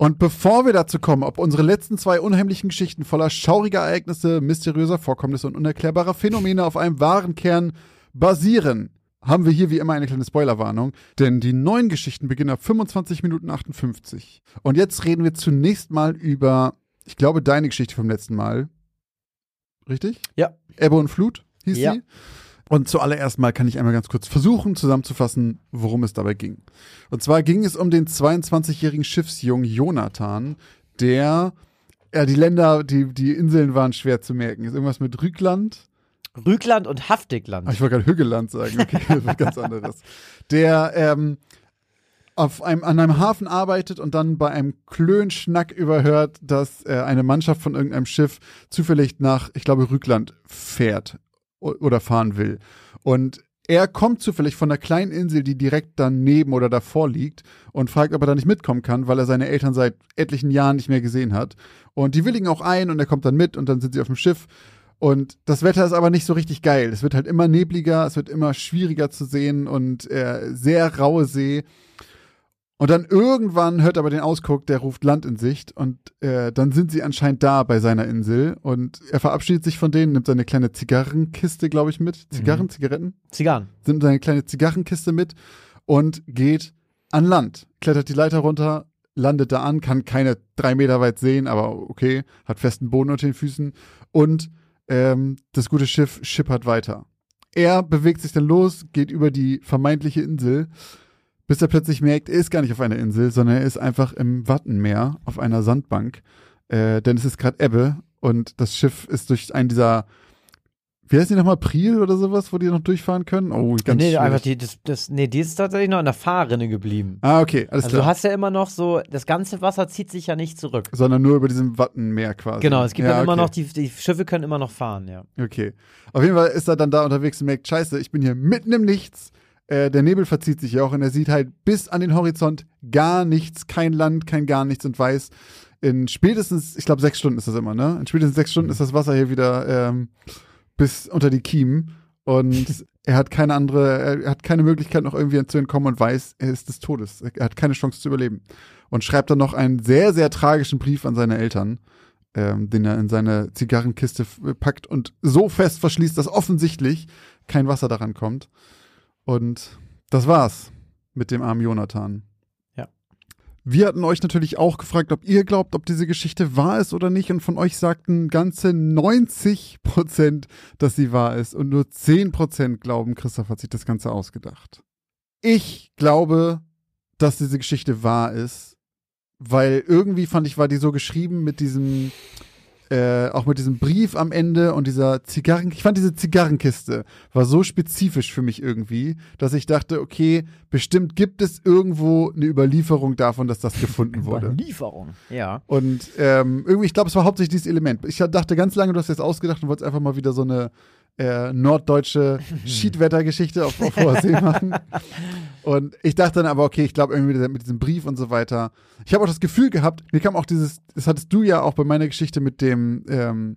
Und bevor wir dazu kommen, ob unsere letzten zwei unheimlichen Geschichten voller schauriger Ereignisse, mysteriöser Vorkommnisse und unerklärbarer Phänomene auf einem wahren Kern basieren, haben wir hier wie immer eine kleine Spoilerwarnung, denn die neuen Geschichten beginnen ab 25 Minuten 58. Und jetzt reden wir zunächst mal über, ich glaube, deine Geschichte vom letzten Mal. Richtig? Ja. Ebbe und Flut hieß Ja. sie. Und zuallererst mal kann ich einmal ganz kurz versuchen zusammenzufassen, worum es dabei ging. Und zwar ging es um den 22-jährigen Schiffsjungen Jonathan, der, ja, die Länder, die, die Inseln waren schwer zu merken. Ist irgendwas mit Rügland? Rügland und Haftigland. Ah, ich wollte gerade Hügelland sagen, okay, das ist ganz anderes. Der ähm, auf einem, an einem Hafen arbeitet und dann bei einem Klönschnack überhört, dass äh, eine Mannschaft von irgendeinem Schiff zufällig nach, ich glaube, Rügland fährt oder fahren will. Und er kommt zufällig von einer kleinen Insel, die direkt daneben oder davor liegt und fragt, ob er da nicht mitkommen kann, weil er seine Eltern seit etlichen Jahren nicht mehr gesehen hat. Und die willigen auch ein und er kommt dann mit und dann sind sie auf dem Schiff. Und das Wetter ist aber nicht so richtig geil. Es wird halt immer nebliger, es wird immer schwieriger zu sehen und äh, sehr raue See. Und dann irgendwann hört er aber den Ausguck, der ruft Land in Sicht und äh, dann sind sie anscheinend da bei seiner Insel und er verabschiedet sich von denen, nimmt seine kleine Zigarrenkiste, glaube ich, mit. Zigarren, Zigaretten? Zigarren. nimmt seine kleine Zigarrenkiste mit und geht an Land. Klettert die Leiter runter, landet da an, kann keine drei Meter weit sehen, aber okay, hat festen Boden unter den Füßen und ähm, das gute Schiff schippert weiter. Er bewegt sich dann los, geht über die vermeintliche Insel, bis er plötzlich merkt, er ist gar nicht auf einer Insel, sondern er ist einfach im Wattenmeer auf einer Sandbank. Äh, denn es ist gerade Ebbe und das Schiff ist durch einen dieser, wie heißt die nochmal, Priel oder sowas, wo die noch durchfahren können? Oh, ganz nee, schwierig. einfach die, das, das, nee, die ist tatsächlich noch in der Fahrrinne geblieben. Ah, okay, alles Also klar. du hast ja immer noch so, das ganze Wasser zieht sich ja nicht zurück. Sondern nur über diesem Wattenmeer quasi. Genau, es gibt ja, dann immer okay. noch, die, die Schiffe können immer noch fahren, ja. Okay. Auf jeden Fall ist er dann da unterwegs und merkt, scheiße, ich bin hier mitten im Nichts. Äh, der Nebel verzieht sich auch und er sieht halt bis an den Horizont gar nichts, kein Land, kein gar nichts und weiß, in spätestens, ich glaube sechs Stunden ist das immer, ne? In spätestens sechs Stunden ist das Wasser hier wieder ähm, bis unter die Kiemen und er hat keine andere, er hat keine Möglichkeit noch irgendwie zu entkommen und weiß, er ist des Todes. Er hat keine Chance zu überleben. Und schreibt dann noch einen sehr, sehr tragischen Brief an seine Eltern ähm, den er in seine Zigarrenkiste packt und so fest verschließt, dass offensichtlich kein Wasser daran kommt. Und das war's mit dem armen Jonathan. Ja. Wir hatten euch natürlich auch gefragt, ob ihr glaubt, ob diese Geschichte wahr ist oder nicht. Und von euch sagten ganze 90 Prozent, dass sie wahr ist. Und nur 10 Prozent glauben, Christoph hat sich das Ganze ausgedacht. Ich glaube, dass diese Geschichte wahr ist, weil irgendwie fand ich, war die so geschrieben mit diesem, äh, auch mit diesem Brief am Ende und dieser Zigarren, ich fand diese Zigarrenkiste war so spezifisch für mich irgendwie, dass ich dachte, okay, bestimmt gibt es irgendwo eine Überlieferung davon, dass das gefunden wurde. Lieferung. Ja. Und ähm, irgendwie, ich glaube, es war hauptsächlich dieses Element. Ich dachte ganz lange, du hast jetzt ausgedacht und wolltest einfach mal wieder so eine äh, norddeutsche Schiedwettergeschichte auf, auf hoher See machen. Und ich dachte dann aber, okay, ich glaube irgendwie mit, mit diesem Brief und so weiter. Ich habe auch das Gefühl gehabt, mir kam auch dieses, das hattest du ja auch bei meiner Geschichte mit dem, ähm,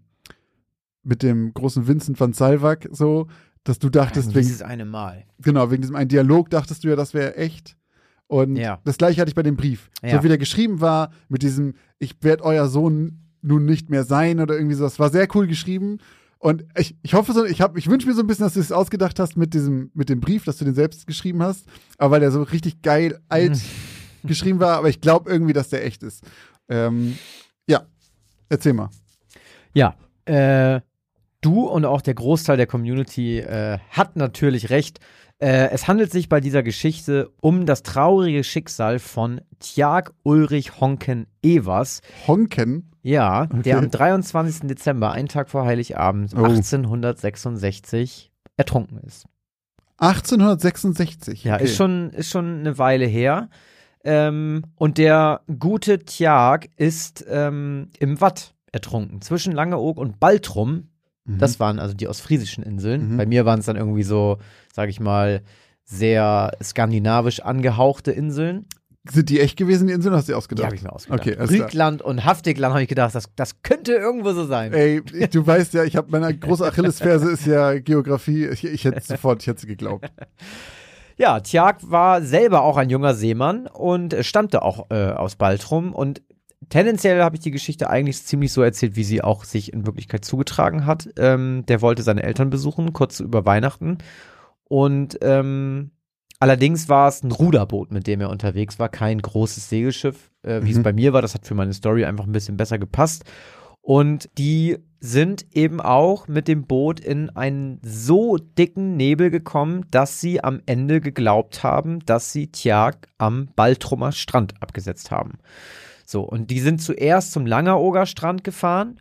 mit dem großen Vincent van Salwak so, dass du dachtest, wegen, Dieses eine Mal. genau, wegen diesem einen Dialog dachtest du ja, das wäre echt. Und Ja. das gleiche hatte ich bei dem Brief. Ja. So wie der geschrieben war, mit diesem, ich werde euer Sohn nun nicht mehr sein oder irgendwie so. Das war sehr cool geschrieben. Und ich, ich hoffe so, ich, hab- ich wünsche mir so ein bisschen, dass du es ausgedacht hast mit diesem, mit dem Brief, dass du den selbst geschrieben hast. Aber weil der so richtig geil alt geschrieben war. Aber ich glaube irgendwie, dass der echt ist. Ähm, ja, erzähl mal. Ja, äh, du und auch der Großteil der Community äh, hat natürlich recht. Äh, es handelt sich bei dieser Geschichte um das traurige Schicksal von Tjag Ulrich Honken Evers. Honken. Ja, der Okay. am 23. Dezember, einen Tag vor Heiligabend, Oh. 1866 ertrunken ist. 1866. Ja, okay. ist, schon, ist schon eine Weile her. Ähm, und der gute Tjag ist ähm, im Watt ertrunken, zwischen Langeoog und Baltrum. Mhm. Das waren also die ostfriesischen Inseln. Mhm. Bei mir waren es dann irgendwie so, sage ich mal, sehr skandinavisch angehauchte Inseln. Sind die echt gewesen, die Inseln, oder hast du dir Die ausgedacht? habe ich mir ausgedacht. Okay. Rügland und Haftigland habe ich gedacht, das, das könnte irgendwo so sein. Ey, du weißt ja, ich habe meine große Achillesferse ist ja Geografie. Ich, ich hätte sofort, ich hätte sie geglaubt. Ja, Tjag war selber auch ein junger Seemann und stammte auch äh, aus Baltrum und tendenziell habe ich die Geschichte eigentlich ziemlich so erzählt, wie sie auch sich in Wirklichkeit zugetragen hat. Ähm, der wollte seine Eltern besuchen, kurz über Weihnachten und ähm, allerdings war es ein Ruderboot, mit dem er unterwegs war, kein großes Segelschiff, äh, wie es Mhm. bei mir war. Das hat für meine Story einfach ein bisschen besser gepasst. Und die sind eben auch mit dem Boot in einen so dicken Nebel gekommen, dass sie am Ende geglaubt haben, dass sie Tjag am Baltrumer Strand abgesetzt haben. So, und die sind zuerst zum Langeroger Strand gefahren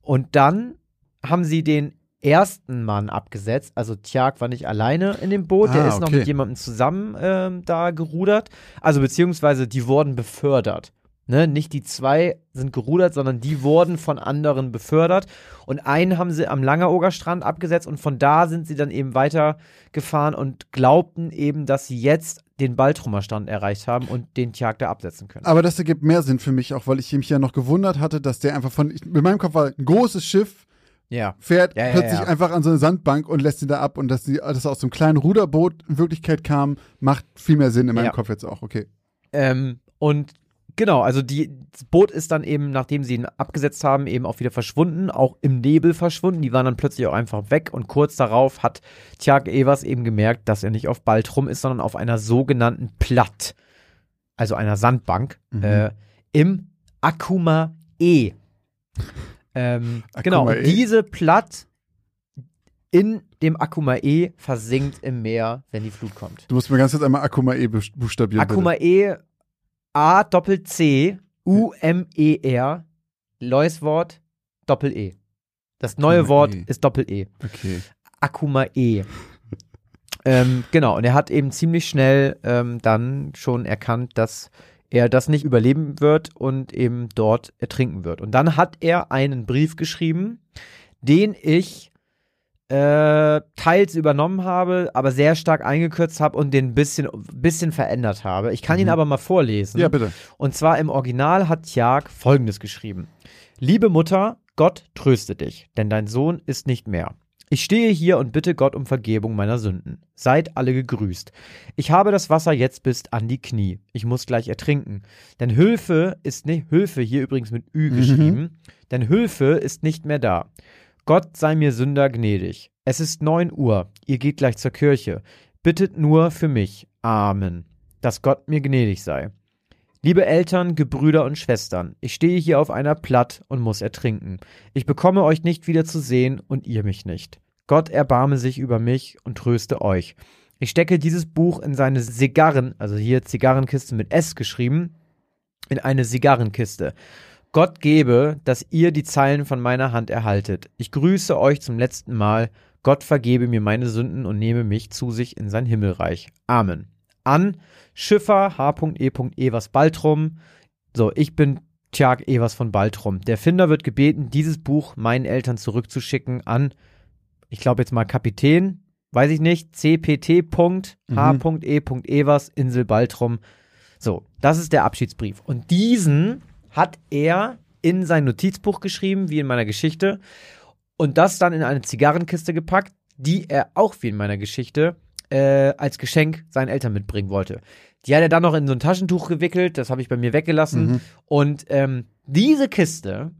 und dann haben sie den ersten Mann abgesetzt. Also Tjag war nicht alleine in dem Boot, der Ah, ist noch okay. mit jemandem zusammen ähm, da gerudert. Also beziehungsweise die wurden befördert. Ne, nicht die zwei sind gerudert, sondern die wurden von anderen befördert. Und einen haben sie am Langeroger Strand abgesetzt und von da sind sie dann eben weitergefahren und glaubten eben, dass sie jetzt den Baltrumer Strand erreicht haben und den Tjag da absetzen können. Aber das ergibt mehr Sinn für mich, auch weil ich mich ja noch gewundert hatte, dass der einfach von, in meinem Kopf war ein großes Schiff, Ja. fährt Ja, ja, plötzlich einfach an so eine Sandbank und lässt ihn da ab und dass, die, dass er aus so einem kleinen Ruderboot in Wirklichkeit kam, macht viel mehr Sinn in meinem. Kopf jetzt auch, okay. Ähm, und genau, also die, das Boot ist dann eben, nachdem sie ihn abgesetzt haben, eben auch wieder verschwunden, auch im Nebel verschwunden. Die waren dann plötzlich auch einfach weg und kurz darauf hat Tjag Evers eben gemerkt, dass er nicht auf Baltrum ist, sondern auf einer sogenannten Platt, also einer Sandbank, Mhm. äh, im Akuma E. ähm, genau, Akuma und E? diese Platt in dem Akuma E versinkt im Meer, wenn die Flut kommt. Du musst mir ganz kurz einmal Akuma E buch- buchstabieren. Akuma E A Doppel C U M E R neues Wort Doppel E. Das neue Akuma Wort E. ist Doppel E. Okay. Akuma E. ähm, genau, und er hat eben ziemlich schnell ähm, dann schon erkannt, dass er das nicht überleben wird und eben dort ertrinken wird. Und dann hat er einen Brief geschrieben, den ich äh, teils übernommen habe, aber sehr stark eingekürzt habe und den ein bisschen, bisschen verändert habe. Ich kann ihn Mhm. aber mal vorlesen. Ja, bitte. Und zwar im Original hat Tjag folgendes geschrieben: Liebe Mutter, Gott tröste dich, denn dein Sohn ist nicht mehr. Ich stehe hier und bitte Gott um Vergebung meiner Sünden. Seid alle gegrüßt. Ich habe das Wasser jetzt bis an die Knie. Ich muss gleich ertrinken. Denn Hilfe ist nicht, Hilfe hier übrigens mit Ü Mhm. geschrieben, denn Hilfe ist nicht mehr da. Gott sei mir Sünder gnädig. Es ist neun Uhr. Ihr geht gleich zur Kirche. Bittet nur für mich. Amen. Dass Gott mir gnädig sei. Liebe Eltern, Gebrüder und Schwestern, ich stehe hier auf einer Platt und muss ertrinken. Ich bekomme euch nicht wieder zu sehen und ihr mich nicht. Gott erbarme sich über mich und tröste euch. Ich stecke dieses Buch in seine Zigarren, also hier Zigarrenkiste mit S geschrieben, in eine Zigarrenkiste. Gott gebe, dass ihr die Zeilen von meiner Hand erhaltet. Ich grüße euch zum letzten Mal. Gott vergebe mir meine Sünden und nehme mich zu sich in sein Himmelreich. Amen. An Schiffer H.E. Evers Baltrum. So, ich bin Tjag Evers von Baltrum. Der Finder wird gebeten, dieses Buch meinen Eltern zurückzuschicken an, ich glaube jetzt mal Kapitän, weiß ich nicht, cpt.h.e. Evers, Insel Baltrum. So, das ist der Abschiedsbrief. Und diesen hat er in sein Notizbuch geschrieben, wie in meiner Geschichte, und das dann in eine Zigarrenkiste gepackt, die er auch wie in meiner Geschichte äh, als Geschenk seinen Eltern mitbringen wollte. Die hat er dann noch in so ein Taschentuch gewickelt, das habe ich bei mir weggelassen. Mhm. Und ähm, diese Kiste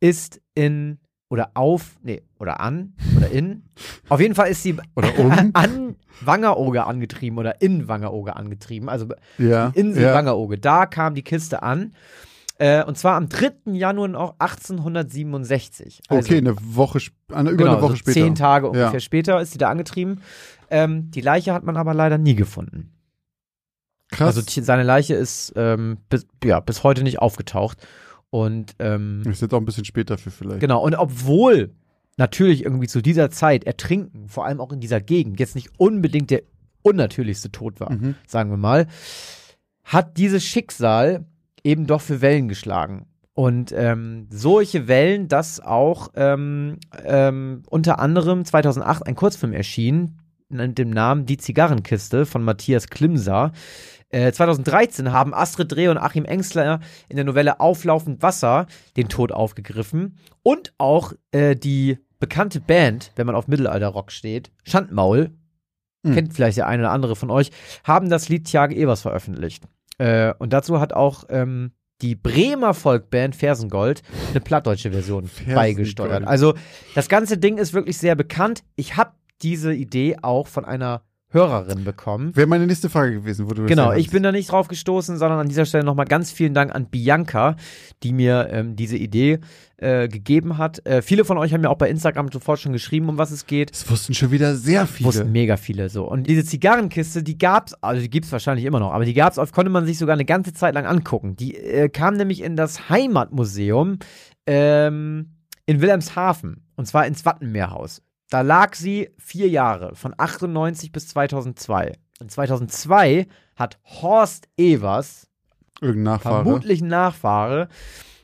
ist in oder auf, nee, oder an oder in. Auf jeden Fall ist sie Oder um. an Wangerooge angetrieben oder in Wangerooge angetrieben. Also Ja. Insel ja. Wangerooge. Da kam die Kiste an. Äh, und zwar am 3. Januar auch 1867. Also, Okay, eine Woche, eine, über genau, eine Woche so später. zehn Tage ungefähr Ja. später ist sie da angetrieben. Ähm, die Leiche hat man aber leider nie gefunden. Krass. Also seine Leiche ist ähm, bis, ja, bis heute nicht aufgetaucht. Und ähm, ist jetzt auch ein bisschen später für vielleicht. Genau, und obwohl natürlich irgendwie zu dieser Zeit Ertrinken, vor allem auch in dieser Gegend, jetzt nicht unbedingt der unnatürlichste Tod war, Mhm. sagen wir mal, hat dieses Schicksal eben doch für Wellen geschlagen. Und ähm, solche Wellen, dass auch ähm, ähm, unter anderem 2008 ein Kurzfilm erschien, mit dem Namen Die Zigarrenkiste von Matthias Klimser. Äh, 2013 haben Astrid Dreh und Achim Engsler in der Novelle Auflaufend Wasser den Tod aufgegriffen und auch äh, die bekannte Band, wenn man auf Mittelalterrock steht, Schandmaul, Hm. kennt vielleicht der eine oder andere von euch, haben das Lied Tjage Evers veröffentlicht. Äh, und dazu hat auch ähm, die Bremer Folkband Fersengold eine plattdeutsche Version Fersengold. beigesteuert. Also das ganze Ding ist wirklich sehr bekannt. Ich habe diese Idee auch von einer Hörerin bekommen. Wäre meine nächste Frage gewesen, wo du das Genau, ich bin da nicht drauf gestoßen, sondern an dieser Stelle nochmal ganz vielen Dank an Bianca, die mir ähm, diese Idee äh, gegeben hat. Äh, viele von euch haben mir auch bei Instagram sofort schon geschrieben, um was es geht. Es wussten schon wieder sehr viele. Wussten mega viele so. Und diese Zigarrenkiste, die gab's, also die gibt's wahrscheinlich immer noch, aber die gab's, auf, konnte man sich sogar eine ganze Zeit lang angucken. Die äh, kam nämlich in das Heimatmuseum ähm, in Wilhelmshaven und zwar ins Wattenmeerhaus. Da lag sie vier Jahre, von 98 bis 2002. Und 2002 hat Horst Evers, Irgendein Nachfahre. vermutlich ein Nachfahre,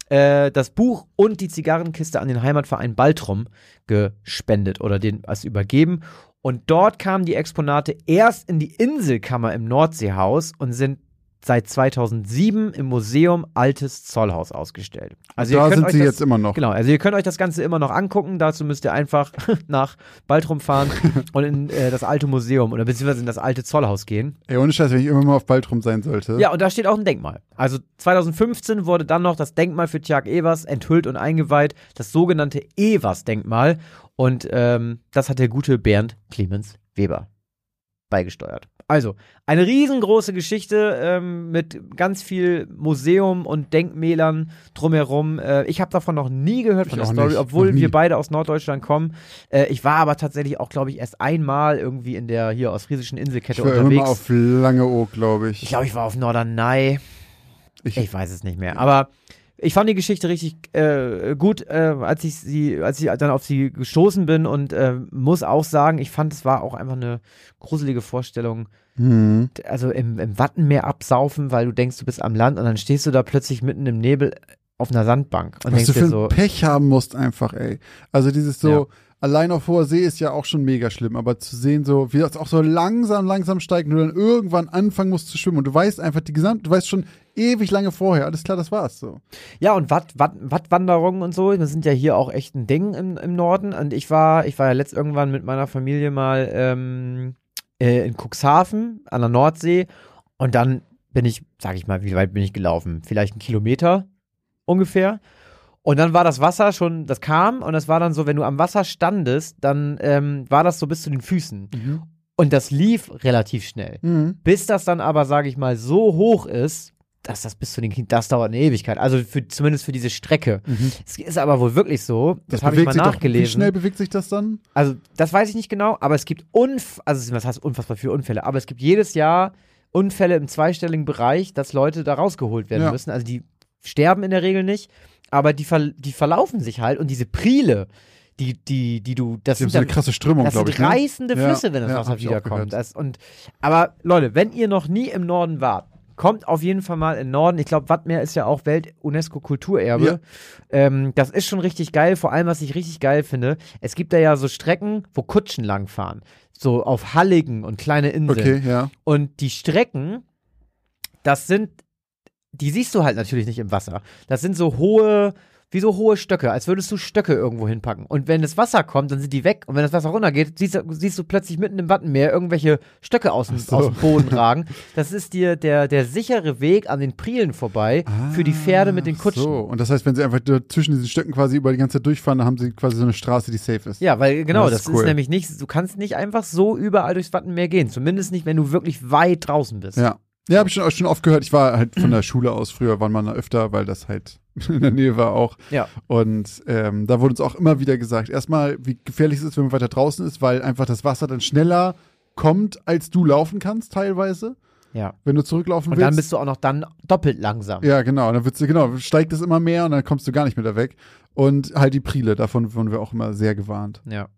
äh, das Buch und die Zigarrenkiste an den Heimatverein Baltrum gespendet oder den als übergeben. Und dort kamen die Exponate erst in die Inselkammer im Nordseehaus und sind seit 2007 im Museum Altes Zollhaus ausgestellt. Also da ihr könnt sind euch sie das, jetzt immer noch. Genau, also ihr könnt euch das Ganze immer noch angucken. Dazu müsst ihr einfach nach Baltrum fahren und in äh, das alte Museum oder beziehungsweise in das alte Zollhaus gehen. Ey, ohne Scheiß, wenn ich immer mal auf Baltrum sein sollte. Ja, und da steht auch ein Denkmal. Also 2015 wurde dann noch das Denkmal für Tjag Evers enthüllt und eingeweiht, das sogenannte Evers-Denkmal. Und ähm, das hat der gute Bernd Clemens Weber beigesteuert. Also, eine riesengroße Geschichte ähm, mit ganz viel Museum und Denkmälern drumherum. Äh, ich habe davon noch nie gehört von Ich der Story, nicht. obwohl wir beide aus Norddeutschland kommen. Äh, ich war aber tatsächlich auch, glaube ich, erst einmal irgendwie in der hier ostfriesischen ich Inselkette war immer unterwegs. mal auf Langeoog, glaube ich. Ich glaube, ich war auf Norderney. Ich- Ich, weiß es nicht mehr. Aber ich fand die Geschichte richtig äh, gut, äh, als ich sie, als ich dann auf sie gestoßen bin und äh, muss auch sagen, ich fand, es war auch einfach eine gruselige Vorstellung. Hm. Also im, im Wattenmeer absaufen, weil du denkst, du bist am Land und dann stehst du da plötzlich mitten im Nebel auf einer Sandbank und Was denkst du für ein so, Pech haben musst einfach, ey. Also dieses so, Ja. allein auf hoher See ist ja auch schon mega schlimm, aber zu sehen so, wie das auch so langsam, langsam steigt und du dann irgendwann anfangen musst zu schwimmen und du weißt einfach die gesamte, du weißt schon ewig lange vorher, alles klar, das war's so. Ja, und Watt, Watt, Wattwanderungen und so, das sind ja hier auch echt ein Ding im, im Norden. Und ich war, ich war ja letzt irgendwann mit meiner Familie mal ähm, äh, in Cuxhaven an der Nordsee. Und dann bin ich, sag ich mal, wie weit bin ich gelaufen? Vielleicht einen Kilometer ungefähr. Und dann war das Wasser schon, das kam und das war dann so, wenn du am Wasser standest, dann ähm, war das so bis zu den Füßen. Und das lief relativ schnell. Mhm. Bis das dann aber, sage ich mal, so hoch ist, dass das bis zu den Kindern, das dauert eine Ewigkeit. Also für, zumindest für diese Strecke. Es ist aber wohl wirklich so, das, habe ich mal sich doch, wie nachgelesen. schnell bewegt sich das dann? Also das weiß ich nicht genau, aber es gibt unf also was heißt unfassbar viele Unfälle, aber es gibt jedes Jahr Unfälle im zweistelligen Bereich, dass Leute da rausgeholt werden Ja. müssen. Also die sterben in der Regel nicht, aber die, ver die verlaufen sich halt und diese Prile, die, die, die du, das Die sind so eine dann- krasse Strömung, das glaube sind ich. Ne? reißende Ja, Flüsse, wenn das ja, Wasser wiederkommt. Das, und, aber Leute, wenn ihr noch nie im Norden wart, kommt auf jeden Fall mal in den Norden. Ich glaube, Wattmeer ist ja auch Welt-UNESCO-Kulturerbe. Ja. Ähm, das ist schon richtig geil. Vor allem, was ich richtig geil finde, es gibt da ja so Strecken, wo Kutschen langfahren. So auf Halligen und kleine Inseln. Okay, ja. Und die Strecken, das sind, die siehst du halt natürlich nicht im Wasser. Das sind so hohe, wie so hohe Stöcke, als würdest du Stöcke irgendwo hinpacken. Und wenn das Wasser kommt, dann sind die weg. Und wenn das Wasser runtergeht, siehst du, siehst du plötzlich mitten im Wattenmeer irgendwelche Stöcke aus dem, so. aus dem Boden ragen. Das ist dir der, der sichere Weg an den Prielen vorbei für die Pferde mit den Kutschen. So, und das heißt, wenn sie einfach zwischen diesen Stöcken quasi über die ganze Zeit durchfahren, dann haben sie quasi so eine Straße, die safe ist. Ja, weil genau, Das das, ist ist, cool. nämlich nicht, du kannst nicht einfach so überall durchs Wattenmeer gehen. Zumindest nicht, wenn du wirklich weit draußen bist. Ja. Ja, habe ich schon, schon oft gehört. Ich war halt von der Schule aus früher, waren wir öfter, weil das halt in der Nähe war auch. Ja. Und ähm, da wurde uns auch immer wieder gesagt, erstmal, wie gefährlich es ist, wenn man weiter draußen ist, weil einfach das Wasser dann schneller kommt, als du laufen kannst, teilweise, ja. wenn du zurücklaufen Und willst. dann bist du auch noch dann doppelt langsam. ja, genau. Und dann wird's, genau, steigt es immer mehr und dann kommst du gar nicht mehr da weg. Und halt die Prile, davon wurden wir auch immer sehr gewarnt. Ja.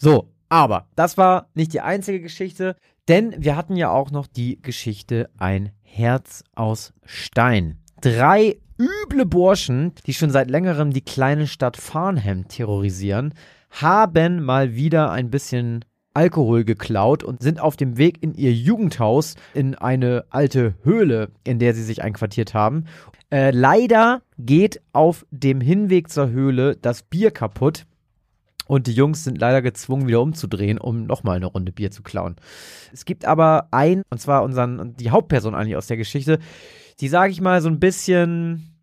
So, aber das war nicht die einzige Geschichte, denn wir hatten ja auch noch die Geschichte Ein Herz aus Stein. Drei üble Burschen, die schon seit längerem die kleine Stadt Farnham terrorisieren, haben mal wieder ein bisschen Alkohol geklaut und sind auf dem Weg in ihr Jugendhaus in eine alte Höhle, in der sie sich einquartiert haben. Äh, leider geht auf dem Hinweg zur Höhle das Bier kaputt. Und die Jungs sind leider gezwungen, wieder umzudrehen, um nochmal eine Runde Bier zu klauen. Es gibt aber ein, und zwar unseren, die Hauptperson eigentlich aus der Geschichte, die, sage ich mal, so ein bisschen,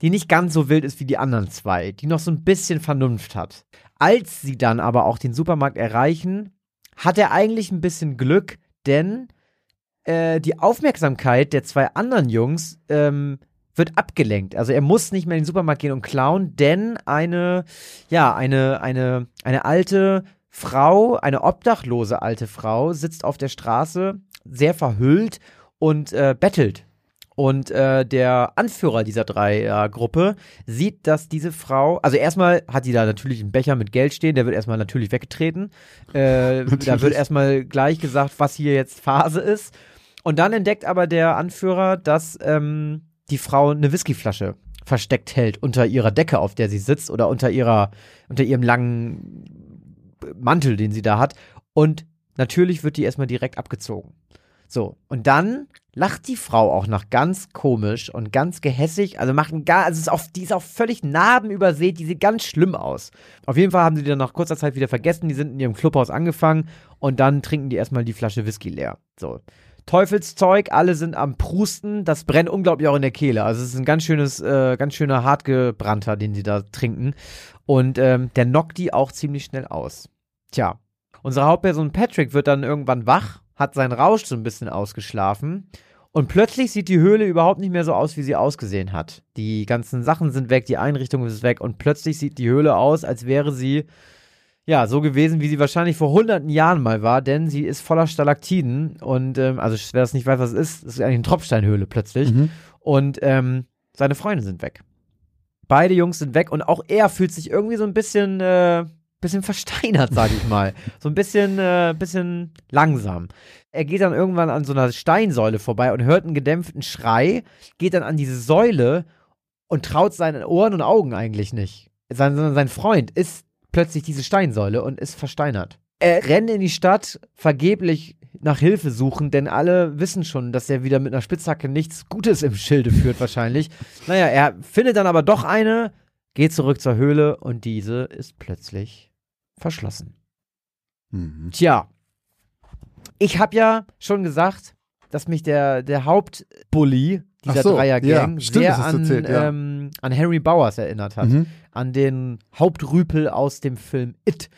die nicht ganz so wild ist wie die anderen zwei, die noch so ein bisschen Vernunft hat. Als sie dann aber auch den Supermarkt erreichen, hat er eigentlich ein bisschen Glück, denn äh, die Aufmerksamkeit der zwei anderen Jungs ähm, wird abgelenkt. Also er muss nicht mehr in den Supermarkt gehen und klauen, denn eine, ja, eine, eine, eine alte Frau, eine obdachlose alte Frau, sitzt auf der Straße, sehr verhüllt und äh, bettelt und äh, der Anführer dieser drei Gruppe sieht, dass diese Frau, also erstmal hat die da natürlich einen Becher mit Geld stehen, der wird erstmal natürlich weggetreten. Äh, da wird erstmal gleich gesagt, was hier jetzt Phase ist. Und dann entdeckt aber der Anführer, dass ähm, die Frau eine Whiskyflasche versteckt hält unter ihrer Decke, auf der sie sitzt, oder unter ihrer, unter ihrem langen Mantel, den sie da hat. Und natürlich wird die erstmal direkt abgezogen. So, und dann lacht die Frau auch noch ganz komisch und ganz gehässig. Also macht gar, also ist auch, die ist auch völlig narbenübersät, die sieht ganz schlimm aus. Auf jeden Fall haben sie die dann nach kurzer Zeit wieder vergessen, die sind in ihrem Clubhaus angefangen und dann trinken die erstmal die Flasche Whisky leer. So. Teufelszeug, alle sind am Prusten, das brennt unglaublich auch in der Kehle. Also es ist ein ganz schönes, äh, ganz schöner hartgebrannter, den sie da trinken. Und ähm, der knockt die auch ziemlich schnell aus. Tja, unsere Hauptperson Patrick wird dann irgendwann wach hat seinen Rausch so ein bisschen ausgeschlafen. Und plötzlich sieht die Höhle überhaupt nicht mehr so aus, wie sie ausgesehen hat. Die ganzen Sachen sind weg, die Einrichtung ist weg und plötzlich sieht die Höhle aus, als wäre sie ja so gewesen, wie sie wahrscheinlich vor hunderten Jahren mal war, denn sie ist voller Stalaktiden und ähm, also wer das nicht weiß, was es ist, ist eigentlich eine Tropfsteinhöhle plötzlich mhm. und ähm, seine Freunde sind weg. Beide Jungs sind weg und auch er fühlt sich irgendwie so ein bisschen äh, bisschen versteinert, sag ich mal. So ein bisschen, äh, bisschen langsam. Er geht dann irgendwann an so einer Steinsäule vorbei und hört einen gedämpften Schrei, geht dann an diese Säule und traut seinen Ohren und Augen eigentlich nicht. Sein, sein Freund ist plötzlich diese Steinsäule und ist versteinert. Er rennt in die Stadt, vergeblich nach Hilfe suchen, denn alle wissen schon, dass er wieder mit einer Spitzhacke nichts Gutes im Schilde führt, wahrscheinlich. Naja, er findet dann aber doch eine, geht zurück zur Höhle und diese ist plötzlich verschlossen. Mhm. Tja, ich habe ja schon gesagt, dass mich der, der Hauptbully dieser so, Dreiergang ja, sehr an, erzählt, ja. ähm, an Henry Bowers erinnert hat. Mhm. An den Hauptrüpel aus dem Film It.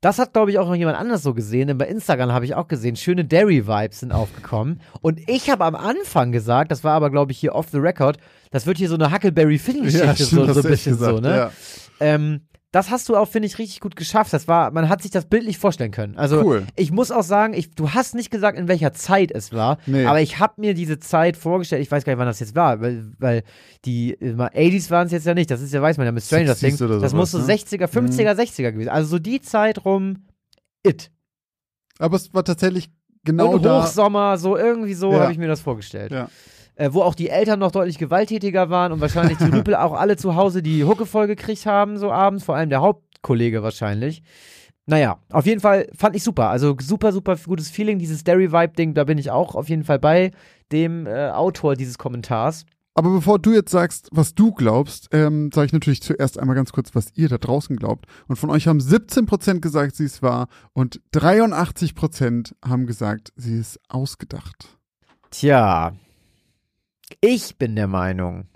Das hat, glaube ich, auch noch jemand anders so gesehen, denn bei Instagram habe ich auch gesehen, schöne Derry-Vibes sind aufgekommen. Und ich habe am Anfang gesagt, das war aber, glaube ich, hier off the record, das wird hier so eine Huckleberry-Finn-Geschichte, ja, so, so ein bisschen gesagt, so, ne? Ja. Ähm, das hast du auch, finde ich, richtig gut geschafft. Das war, man hat sich das bildlich vorstellen können. Also cool. ich muss auch sagen, ich, du hast nicht gesagt, in welcher Zeit es war, nee. aber ich habe mir diese Zeit vorgestellt, ich weiß gar nicht, wann das jetzt war, weil, weil die 80s waren es jetzt ja nicht, das ist ja, weiß man ja, mit Stranger Things. Das muss so ne? 60er, 50er, mhm. 60er gewesen. Also so die Zeit rum, it. Aber es war tatsächlich genau Und da. Hochsommer, so irgendwie so ja. habe ich mir das vorgestellt. Ja äh, wo auch die Eltern noch deutlich gewalttätiger waren und wahrscheinlich die Rüpel auch alle zu Hause die Hucke voll gekriegt haben, so abends, vor allem der Hauptkollege wahrscheinlich. Naja, auf jeden Fall fand ich super. Also super, super gutes Feeling. Dieses Derry-Vibe-Ding, da bin ich auch auf jeden Fall bei dem äh, Autor dieses Kommentars. Aber bevor du jetzt sagst, was du glaubst, ähm, sage ich natürlich zuerst einmal ganz kurz, was ihr da draußen glaubt. Und von euch haben 17% gesagt, sie ist wahr und 83% haben gesagt, sie ist ausgedacht. Tja, ich bin der Meinung,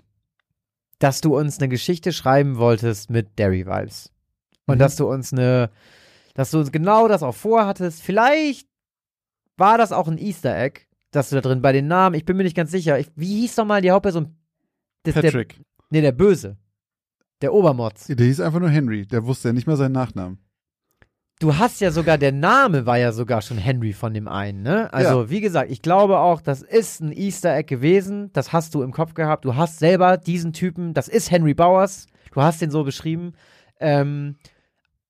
dass du uns eine Geschichte schreiben wolltest mit Derry Vibes. Und mhm. dass du uns eine, dass du uns genau das auch vorhattest. Vielleicht war das auch ein Easter Egg, dass du da drin bei den Namen, ich bin mir nicht ganz sicher. Ich, wie hieß doch mal die Hauptperson? Das, Patrick. Der, nee, der Böse. Der Obermotz. Der hieß einfach nur Henry. Der wusste ja nicht mal seinen Nachnamen. Du hast ja sogar, der Name war ja sogar schon Henry von dem einen, ne? Also, ja. wie gesagt, ich glaube auch, das ist ein Easter Egg gewesen. Das hast du im Kopf gehabt. Du hast selber diesen Typen, das ist Henry Bowers. Du hast den so beschrieben. Ähm,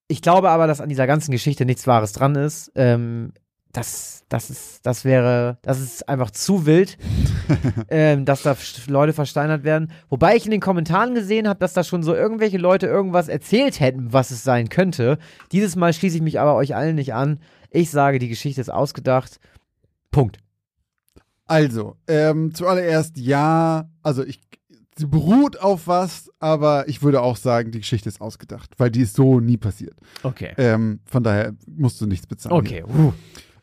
ich glaube aber, dass an dieser ganzen Geschichte nichts Wahres dran ist. Ähm, das, das ist, das wäre, das ist einfach zu wild, ähm, dass da Leute versteinert werden. Wobei ich in den Kommentaren gesehen habe, dass da schon so irgendwelche Leute irgendwas erzählt hätten, was es sein könnte. Dieses Mal schließe ich mich aber euch allen nicht an. Ich sage, die Geschichte ist ausgedacht. Punkt. Also, ähm, zuallererst ja, also ich, sie beruht auf was, aber ich würde auch sagen, die Geschichte ist ausgedacht, weil die ist so nie passiert. Okay. Ähm, von daher musst du nichts bezahlen. Okay. Uh.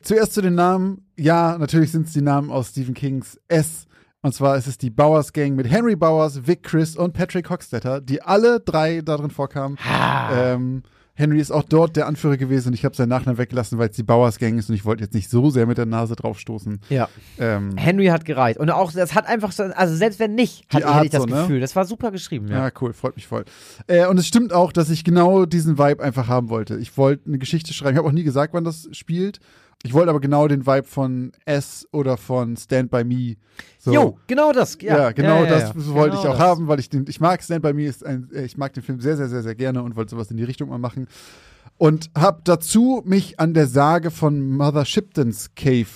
Zuerst zu den Namen. Ja, natürlich sind es die Namen aus Stephen Kings S. Und zwar ist es die Bowers Gang mit Henry Bowers, Vic Chris und Patrick Hockstetter, die alle drei darin vorkamen. Ähm, Henry ist auch dort der Anführer gewesen und ich habe seinen Nachnamen weggelassen, weil es die Bowers Gang ist und ich wollte jetzt nicht so sehr mit der Nase draufstoßen. Ja. Ähm, Henry hat gereicht. Und auch, das hat einfach so, also selbst wenn nicht, hatte Art ich das so, ne? Gefühl. Das war super geschrieben, ja. Ja, cool, freut mich voll. Äh, und es stimmt auch, dass ich genau diesen Vibe einfach haben wollte. Ich wollte eine Geschichte schreiben. Ich habe auch nie gesagt, wann das spielt. Ich wollte aber genau den Vibe von S oder von Stand By Me. So. Jo, genau das. Ja, Ja, genau ja, ja, das wollte ich Genau auch das. haben, weil ich den, ich mag Stand By Me, ist ein, äh, ich mag den Film sehr, sehr, sehr, sehr gerne und wollte sowas in die Richtung mal machen. Und habe dazu mich an der Sage von Mother Shipton's Cave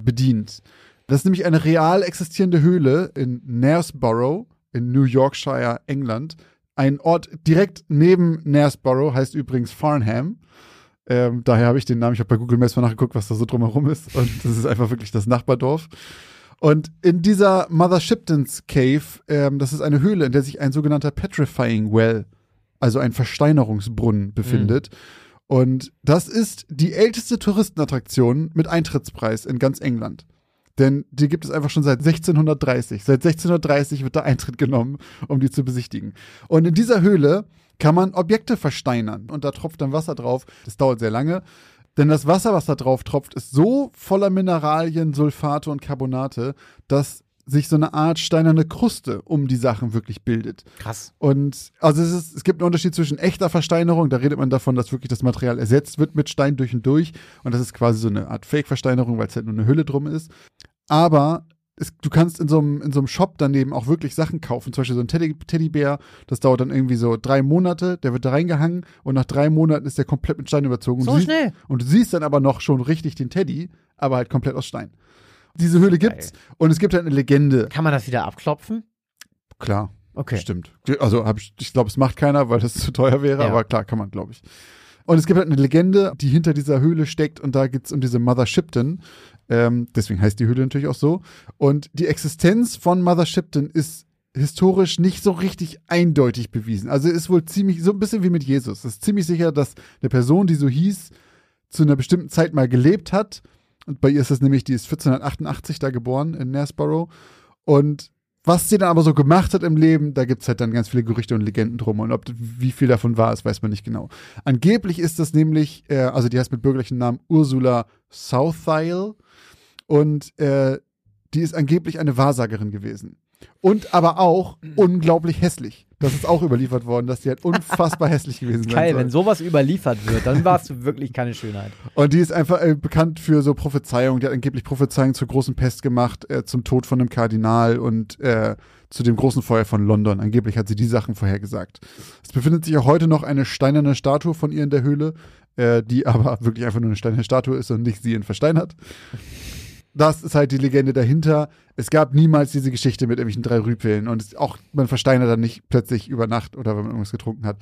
bedient. Das ist nämlich eine real existierende Höhle in Knaresborough in New Yorkshire, England. Ein Ort direkt neben Knaresborough, heißt übrigens Farnham. Ähm, daher habe ich den Namen, ich habe bei Google Maps mal nachgeguckt, was da so drumherum ist. Und das ist einfach wirklich das Nachbardorf. Und in dieser Mother Shipton's Cave, ähm, das ist eine Höhle, in der sich ein sogenannter Petrifying Well, also ein Versteinerungsbrunnen, befindet. Und das ist die älteste Touristenattraktion mit Eintrittspreis in ganz England. Denn die gibt es einfach schon seit 1630. Seit 1630 wird da Eintritt genommen, um die zu besichtigen. Und in dieser Höhle kann man Objekte versteinern. Und da tropft dann Wasser drauf. Das dauert sehr lange. Denn das Wasser, was da drauf tropft, ist so voller Mineralien, Sulfate und Carbonate, dass sich so eine Art steinerne Kruste um die Sachen wirklich bildet. Krass. Und also es, ist, es gibt einen Unterschied zwischen echter Versteinerung, da redet man davon, dass wirklich das Material ersetzt wird mit Stein durch und durch. Und das ist quasi so eine Art Fake-Versteinerung, weil es halt nur eine Hülle drum ist. Aber es, du kannst in so einem in so einem Shop daneben auch wirklich Sachen kaufen. Zum Beispiel so ein Teddy, Teddybär, das dauert dann irgendwie so drei Monate, der wird da reingehangen und nach drei Monaten ist der komplett mit Stein überzogen. Und So du siehst- schnell. Und du siehst dann aber noch schon richtig den Teddy, aber halt komplett aus Stein. Diese Höhle gibt's und es gibt halt eine Legende. Kann man das wieder abklopfen? Klar, Okay. Stimmt. Also hab ich, ich glaube, es macht keiner, weil das zu teuer wäre, Ja. aber klar, kann man, glaube ich. Und es gibt halt eine Legende, die hinter dieser Höhle steckt und da geht's um diese Mother Shipton. Ähm, deswegen heißt die Höhle natürlich auch so. Und die Existenz von Mother Shipton ist historisch nicht so richtig eindeutig bewiesen. Also ist wohl ziemlich, so ein bisschen wie mit Jesus. Es ist ziemlich sicher, dass eine Person, die so hieß, zu einer bestimmten Zeit mal gelebt hat. Und bei ihr ist das nämlich, die ist 1488 da geboren in Knaresborough. Und was sie dann aber so gemacht hat im Leben, da gibt's halt dann ganz viele Gerüchte und Legenden drum. Und ob wie viel davon wahr ist, weiß man nicht genau. Angeblich ist das nämlich, äh, also die heißt mit bürgerlichen Namen Ursula Southiel. Und äh, die ist angeblich eine Wahrsagerin gewesen. Und aber auch unglaublich hässlich. Das ist auch überliefert worden, dass die halt unfassbar hässlich gewesen sein Geil, soll. wenn sowas überliefert wird, dann warst du wirklich keine Schönheit. Und die ist einfach äh, bekannt für so Prophezeiungen. Die hat angeblich Prophezeiungen zur großen Pest gemacht, äh, zum Tod von einem Kardinal und äh, zu dem großen Feuer von London. Angeblich hat sie die Sachen vorhergesagt. Es befindet sich auch heute noch eine steinerne Statue von ihr in der Höhle, äh, die aber wirklich einfach nur eine steinerne Statue ist und nicht sie in versteinert. Das ist halt die Legende dahinter. Es gab niemals diese Geschichte mit irgendwelchen drei Rüpeln und es, auch man versteinert dann nicht plötzlich über Nacht oder wenn man irgendwas getrunken hat.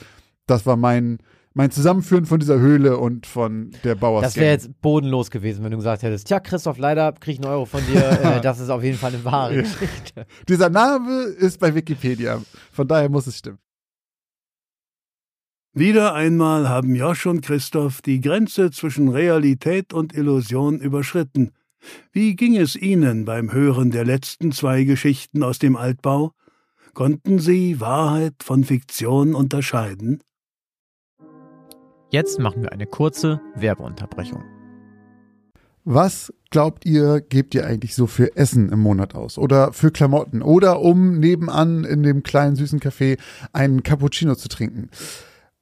Das war mein, mein Zusammenführen von dieser Höhle und von der Bauers Das wäre jetzt bodenlos gewesen, wenn du gesagt hättest, tja, Christoph, leider krieg ich einen Euro von dir. äh, das ist auf jeden Fall eine wahre Ja. Geschichte. Dieser Name ist bei Wikipedia. Von daher muss es stimmen. Wieder einmal haben Josch und Christoph die Grenze zwischen Realität und Illusion überschritten. Wie ging es Ihnen beim Hören der letzten zwei Geschichten aus dem Altbau? Konnten Sie Wahrheit von Fiktion unterscheiden? Jetzt machen wir eine kurze Werbeunterbrechung. Was glaubt ihr, gebt ihr eigentlich so für Essen im Monat aus? Oder für Klamotten? Oder um nebenan in dem kleinen süßen Café einen Cappuccino zu trinken?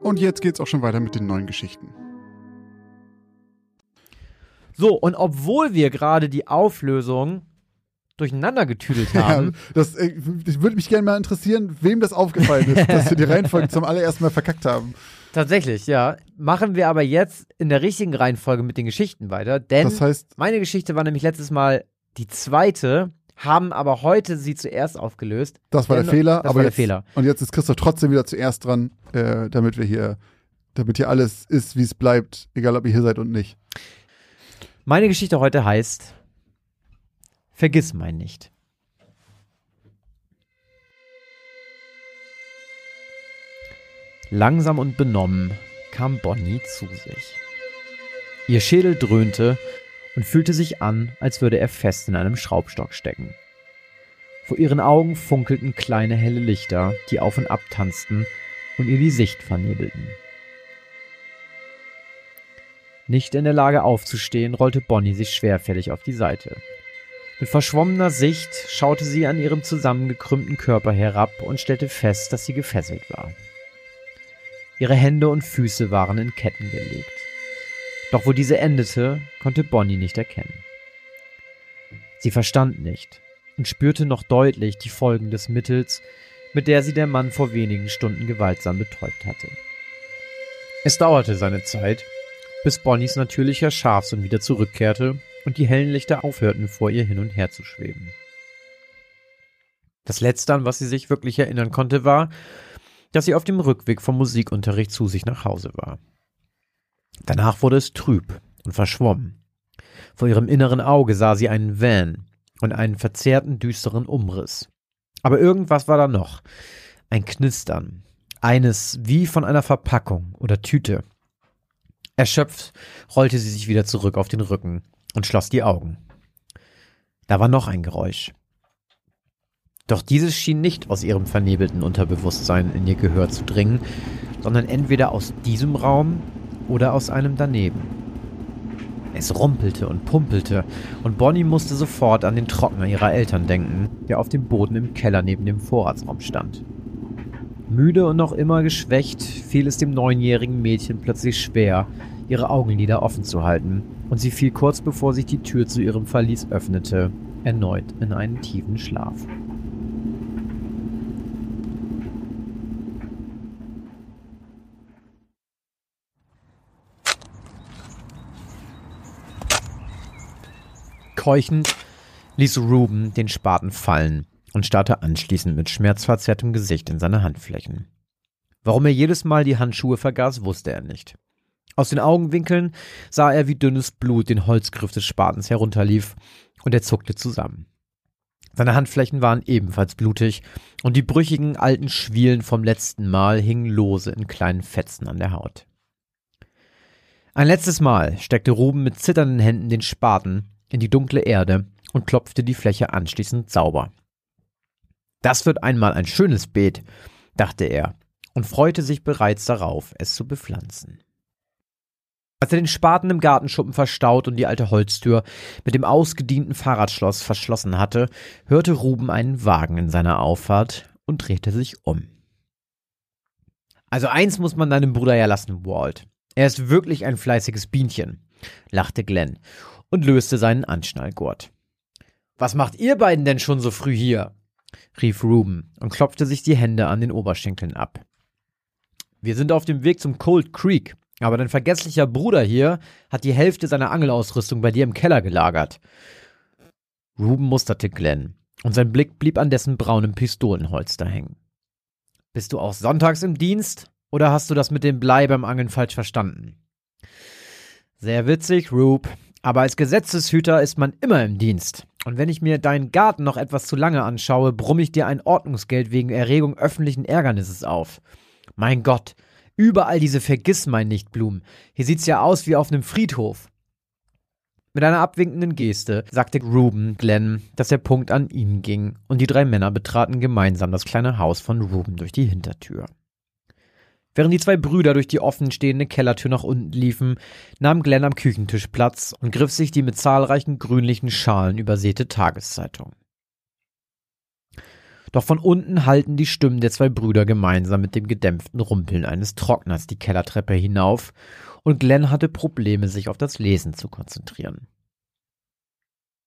Und jetzt geht's auch schon weiter mit den neuen Geschichten. So, und obwohl wir gerade die Auflösung durcheinander getüdelt haben. Ja, das, äh, das würde mich gerne mal interessieren, wem das aufgefallen ist, dass wir die Reihenfolge zum allerersten Mal verkackt haben. Tatsächlich, ja. Machen wir aber jetzt in der richtigen Reihenfolge mit den Geschichten weiter, denn Das heißt, meine Geschichte war nämlich letztes Mal die zweite, haben aber heute sie zuerst aufgelöst. das war der Denn- Fehler. Das aber war der jetzt, Fehler. Und jetzt ist Christoph trotzdem wieder zuerst dran, äh, damit wir hier, damit hier alles ist, wie es bleibt, egal ob ihr hier seid und nicht. Meine Geschichte heute heißt Vergiss mein nicht. Langsam und benommen kam Bonnie zu sich. Ihr Schädel dröhnte und fühlte sich an, als würde er fest in einem Schraubstock stecken. Vor ihren Augen funkelten kleine helle Lichter, die auf und ab tanzten und ihr die Sicht vernebelten. Nicht in der Lage aufzustehen, rollte Bonnie sich schwerfällig auf die Seite. Mit verschwommener Sicht schaute sie an ihrem zusammengekrümmten Körper herab und stellte fest, dass sie gefesselt war. Ihre Hände und Füße waren in Ketten gelegt. Doch wo diese endete, konnte Bonnie nicht erkennen. Sie verstand nicht und spürte noch deutlich die Folgen des Mittels, mit der sie der Mann vor wenigen Stunden gewaltsam betäubt hatte. Es dauerte seine Zeit, bis Bonnies natürlicher Schafsinn wieder zurückkehrte und die hellen Lichter aufhörten, vor ihr hin und her zu schweben. Das Letzte, an was sie sich wirklich erinnern konnte, war, dass sie auf dem Rückweg vom Musikunterricht zu sich nach Hause war. Danach wurde es trüb und verschwommen. Vor ihrem inneren Auge sah sie einen Van und einen verzerrten, düsteren Umriss. Aber irgendwas war da noch. Ein Knistern. Eines wie von einer Verpackung oder Tüte. Erschöpft rollte sie sich wieder zurück auf den Rücken und schloss die Augen. Da war noch ein Geräusch. Doch dieses schien nicht aus ihrem vernebelten Unterbewusstsein in ihr Gehör zu dringen, sondern entweder aus diesem Raum oder aus einem daneben. Es rumpelte und pumpelte, und Bonnie musste sofort an den Trockner ihrer Eltern denken, der auf dem Boden im Keller neben dem Vorratsraum stand. Müde und noch immer geschwächt fiel es dem neunjährigen Mädchen plötzlich schwer, ihre Augenlider offen zu halten, und sie fiel kurz bevor sich die Tür zu ihrem Verlies öffnete, erneut in einen tiefen Schlaf. Keuchend ließ Ruben den Spaten fallen und starrte anschließend mit schmerzverzerrtem Gesicht in seine Handflächen. Warum er jedes Mal die Handschuhe vergaß, wusste er nicht. Aus den Augenwinkeln sah er, wie dünnes Blut den Holzgriff des Spatens herunterlief, und er zuckte zusammen. Seine Handflächen waren ebenfalls blutig, und die brüchigen alten Schwielen vom letzten Mal hingen lose in kleinen Fetzen an der Haut. Ein letztes Mal steckte Ruben mit zitternden Händen den Spaten in die dunkle Erde und klopfte die Fläche anschließend sauber. Das wird einmal ein schönes Beet, dachte er und freute sich bereits darauf, es zu bepflanzen. Als er den Spaten im Gartenschuppen verstaut und die alte Holztür mit dem ausgedienten Fahrradschloss verschlossen hatte, hörte Ruben einen Wagen in seiner Auffahrt und drehte sich um. Also eins muss man deinem Bruder ja lassen, Walt. Er ist wirklich ein fleißiges Bienchen, lachte Glenn und löste seinen Anschnallgurt. Was macht ihr beiden denn schon so früh hier? rief Ruben und klopfte sich die Hände an den Oberschenkeln ab. Wir sind auf dem Weg zum Cold Creek, aber dein vergesslicher Bruder hier hat die Hälfte seiner Angelausrüstung bei dir im Keller gelagert. Ruben musterte Glenn, und sein Blick blieb an dessen braunem Pistolenholster hängen. Bist du auch sonntags im Dienst, oder hast du das mit dem Blei beim Angeln falsch verstanden? Sehr witzig, Rube, aber als Gesetzeshüter ist man immer im Dienst. Und wenn ich mir deinen Garten noch etwas zu lange anschaue, brumme ich dir ein Ordnungsgeld wegen Erregung öffentlichen Ärgernisses auf. Mein Gott, Überall diese Vergissmeinnichtblumen. Hier sieht's ja aus wie auf einem Friedhof. Mit einer abwinkenden Geste sagte Ruben Glenn, dass der Punkt an ihn ging, und die drei Männer betraten gemeinsam das kleine Haus von Ruben durch die Hintertür. Während die zwei Brüder durch die offenstehende Kellertür nach unten liefen, nahm Glenn am Küchentisch Platz und griff sich die mit zahlreichen grünlichen Schalen übersäte Tageszeitung. Doch von unten hallten die Stimmen der zwei Brüder gemeinsam mit dem gedämpften Rumpeln eines Trockners die Kellertreppe hinauf, und Glenn hatte Probleme, sich auf das Lesen zu konzentrieren.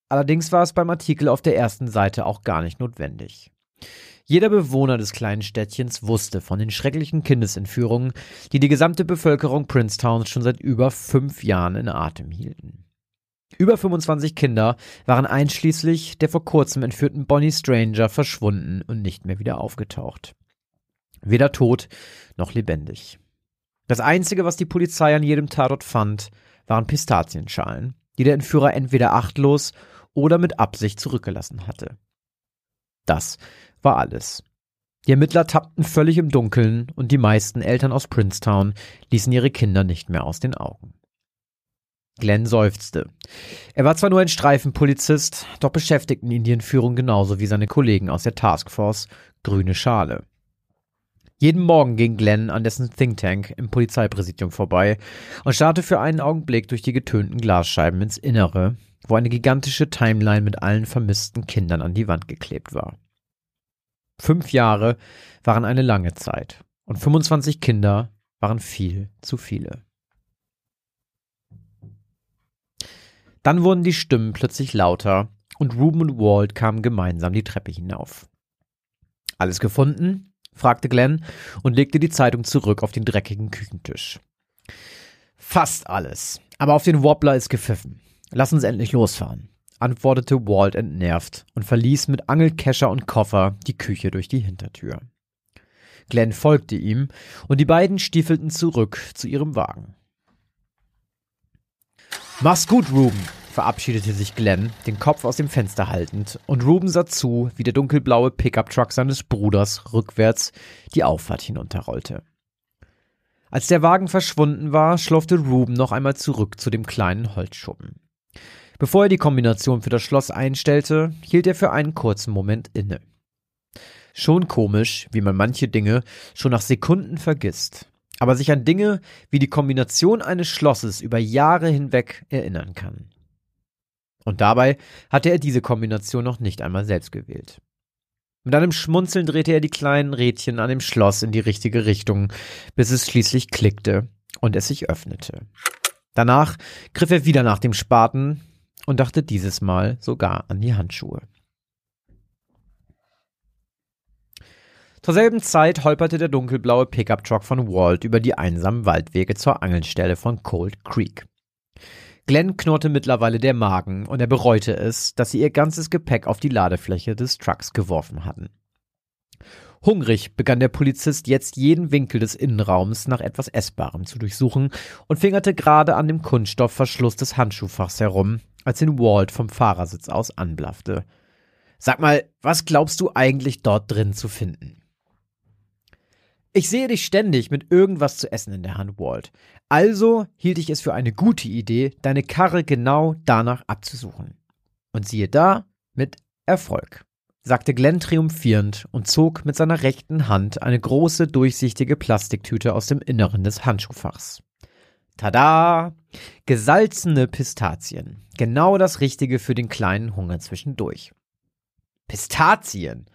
Allerdings war es beim Artikel auf der ersten Seite auch gar nicht notwendig. Jeder Bewohner des kleinen Städtchens wusste von den schrecklichen Kindesentführungen, die die gesamte Bevölkerung Princetowns schon seit über fünf Jahren in Atem hielten. Über 25 Kinder waren einschließlich der vor kurzem entführten Bonnie Stranger verschwunden und nicht mehr wieder aufgetaucht. Weder tot noch lebendig. Das Einzige, was die Polizei an jedem Tatort fand, waren Pistazienschalen, die der Entführer entweder achtlos oder mit Absicht zurückgelassen hatte. Das war alles. Die Ermittler tappten völlig im Dunkeln und die meisten Eltern aus Princetown ließen ihre Kinder nicht mehr aus den Augen. Glenn seufzte. Er war zwar nur ein Streifenpolizist, doch beschäftigten ihn die Entführung genauso wie seine Kollegen aus der Taskforce Grüne Schale. Jeden Morgen ging Glenn an dessen Think Tank im Polizeipräsidium vorbei und starrte für einen Augenblick durch die getönten Glasscheiben ins Innere, wo eine gigantische Timeline mit allen vermissten Kindern an die Wand geklebt war. Fünf Jahre waren eine lange Zeit und 25 Kinder waren viel zu viele. Dann wurden die Stimmen plötzlich lauter und Ruben und Walt kamen gemeinsam die Treppe hinauf. Alles gefunden? fragte Glenn und legte die Zeitung zurück auf den dreckigen Küchentisch. Fast alles, aber auf den Wobbler ist gepfiffen. Lass uns endlich losfahren, antwortete Walt entnervt und verließ mit Angelkescher und Koffer die Küche durch die Hintertür. Glenn folgte ihm und die beiden stiefelten zurück zu ihrem Wagen. Mach's gut, Ruben, verabschiedete sich Glenn, den Kopf aus dem Fenster haltend, und Ruben sah zu, wie der dunkelblaue Pickup-Truck seines Bruders rückwärts die Auffahrt hinunterrollte. Als der Wagen verschwunden war, schlurfte Ruben noch einmal zurück zu dem kleinen Holzschuppen. Bevor er die Kombination für das Schloss einstellte, hielt er für einen kurzen Moment inne. Schon komisch, wie man manche Dinge schon nach Sekunden vergisst aber sich an Dinge wie die Kombination eines Schlosses über Jahre hinweg erinnern kann. Und dabei hatte er diese Kombination noch nicht einmal selbst gewählt. Mit einem Schmunzeln drehte er die kleinen Rädchen an dem Schloss in die richtige Richtung, bis es schließlich klickte und es sich öffnete. Danach griff er wieder nach dem Spaten und dachte dieses Mal sogar an die Handschuhe. Zur selben Zeit holperte der dunkelblaue Pickup-Truck von Walt über die einsamen Waldwege zur Angelstelle von Cold Creek. Glenn knurrte mittlerweile der Magen und er bereute es, dass sie ihr ganzes Gepäck auf die Ladefläche des Trucks geworfen hatten. Hungrig begann der Polizist jetzt jeden Winkel des Innenraums nach etwas Essbarem zu durchsuchen und fingerte gerade an dem Kunststoffverschluss des Handschuhfachs herum, als ihn Walt vom Fahrersitz aus anblaffte. Sag mal, was glaubst du eigentlich dort drin zu finden? Ich sehe dich ständig mit irgendwas zu essen in der Hand, Walt. Also hielt ich es für eine gute Idee, deine Karre genau danach abzusuchen. Und siehe da, mit Erfolg, sagte Glenn triumphierend und zog mit seiner rechten Hand eine große durchsichtige Plastiktüte aus dem Inneren des Handschuhfachs. Tada! Gesalzene Pistazien. Genau das Richtige für den kleinen Hunger zwischendurch. Pistazien?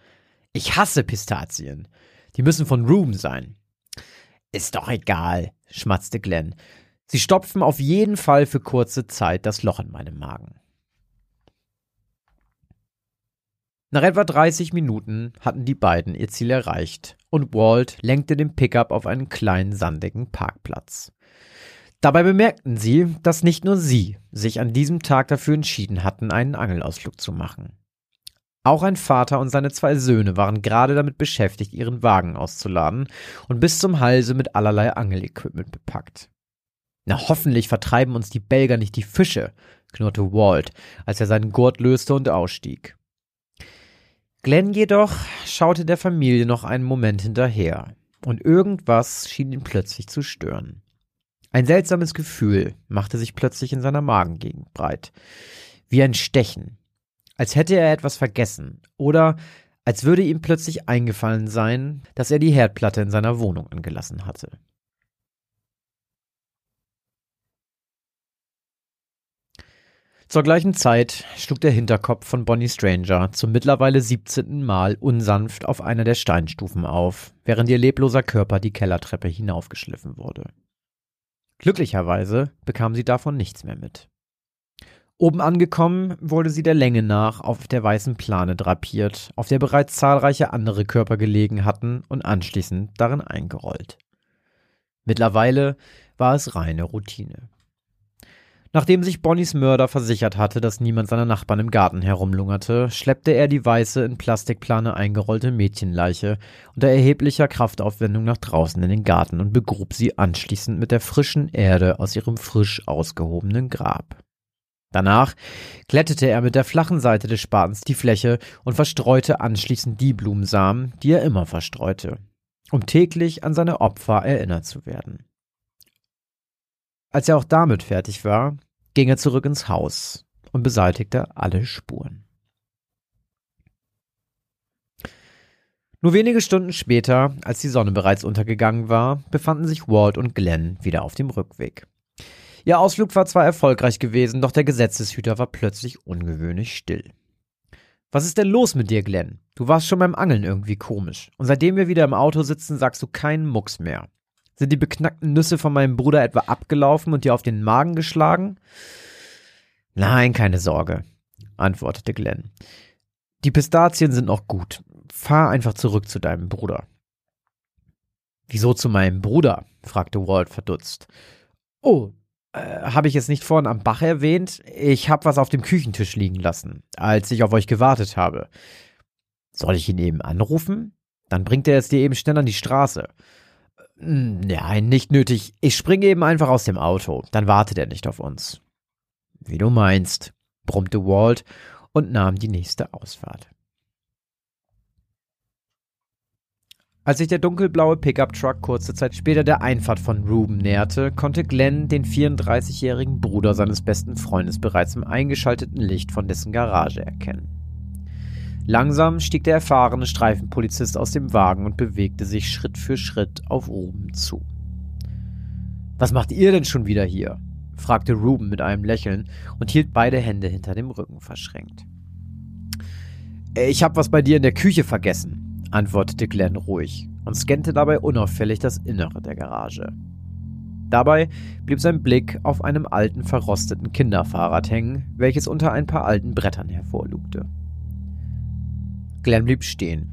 Ich hasse Pistazien. Die müssen von Room sein. Ist doch egal, schmatzte Glenn. Sie stopfen auf jeden Fall für kurze Zeit das Loch in meinem Magen. Nach etwa 30 Minuten hatten die beiden ihr Ziel erreicht und Walt lenkte den Pickup auf einen kleinen sandigen Parkplatz. Dabei bemerkten sie, dass nicht nur sie sich an diesem Tag dafür entschieden hatten, einen Angelausflug zu machen. Auch ein Vater und seine zwei Söhne waren gerade damit beschäftigt, ihren Wagen auszuladen und bis zum Halse mit allerlei Angelequipment bepackt. Na, hoffentlich vertreiben uns die Belger nicht die Fische, knurrte Walt, als er seinen Gurt löste und ausstieg. Glenn jedoch schaute der Familie noch einen Moment hinterher, und irgendwas schien ihn plötzlich zu stören. Ein seltsames Gefühl machte sich plötzlich in seiner Magengegend breit, wie ein Stechen, als hätte er etwas vergessen oder als würde ihm plötzlich eingefallen sein, dass er die Herdplatte in seiner Wohnung angelassen hatte. Zur gleichen Zeit schlug der Hinterkopf von Bonnie Stranger zum mittlerweile 17. Mal unsanft auf einer der Steinstufen auf, während ihr lebloser Körper die Kellertreppe hinaufgeschliffen wurde. Glücklicherweise bekam sie davon nichts mehr mit. Oben angekommen wurde sie der Länge nach auf der weißen Plane drapiert, auf der bereits zahlreiche andere Körper gelegen hatten und anschließend darin eingerollt. Mittlerweile war es reine Routine. Nachdem sich Bonnies Mörder versichert hatte, dass niemand seiner Nachbarn im Garten herumlungerte, schleppte er die weiße in Plastikplane eingerollte Mädchenleiche unter erheblicher Kraftaufwendung nach draußen in den Garten und begrub sie anschließend mit der frischen Erde aus ihrem frisch ausgehobenen Grab. Danach glättete er mit der flachen Seite des Spatens die Fläche und verstreute anschließend die Blumensamen, die er immer verstreute, um täglich an seine Opfer erinnert zu werden. Als er auch damit fertig war, ging er zurück ins Haus und beseitigte alle Spuren. Nur wenige Stunden später, als die Sonne bereits untergegangen war, befanden sich Walt und Glenn wieder auf dem Rückweg. Ihr Ausflug war zwar erfolgreich gewesen, doch der Gesetzeshüter war plötzlich ungewöhnlich still. Was ist denn los mit dir, Glenn? Du warst schon beim Angeln irgendwie komisch. Und seitdem wir wieder im Auto sitzen, sagst du keinen Mucks mehr. Sind die beknackten Nüsse von meinem Bruder etwa abgelaufen und dir auf den Magen geschlagen? Nein, keine Sorge, antwortete Glenn. Die Pistazien sind noch gut. Fahr einfach zurück zu deinem Bruder. Wieso zu meinem Bruder? fragte Walt verdutzt. Oh, äh, habe ich es nicht vorhin am Bach erwähnt? Ich habe was auf dem Küchentisch liegen lassen, als ich auf euch gewartet habe. Soll ich ihn eben anrufen? Dann bringt er es dir eben schnell an die Straße. Nein, nicht nötig. Ich springe eben einfach aus dem Auto. Dann wartet er nicht auf uns. Wie du meinst, brummte Walt und nahm die nächste Ausfahrt. Als sich der dunkelblaue Pickup-Truck kurze Zeit später der Einfahrt von Ruben näherte, konnte Glenn den 34-jährigen Bruder seines besten Freundes bereits im eingeschalteten Licht von dessen Garage erkennen. Langsam stieg der erfahrene Streifenpolizist aus dem Wagen und bewegte sich Schritt für Schritt auf Ruben zu. Was macht ihr denn schon wieder hier? fragte Ruben mit einem Lächeln und hielt beide Hände hinter dem Rücken verschränkt. Ich hab was bei dir in der Küche vergessen, antwortete Glenn ruhig und scannte dabei unauffällig das Innere der Garage. Dabei blieb sein Blick auf einem alten verrosteten Kinderfahrrad hängen, welches unter ein paar alten Brettern hervorlugte. Glenn blieb stehen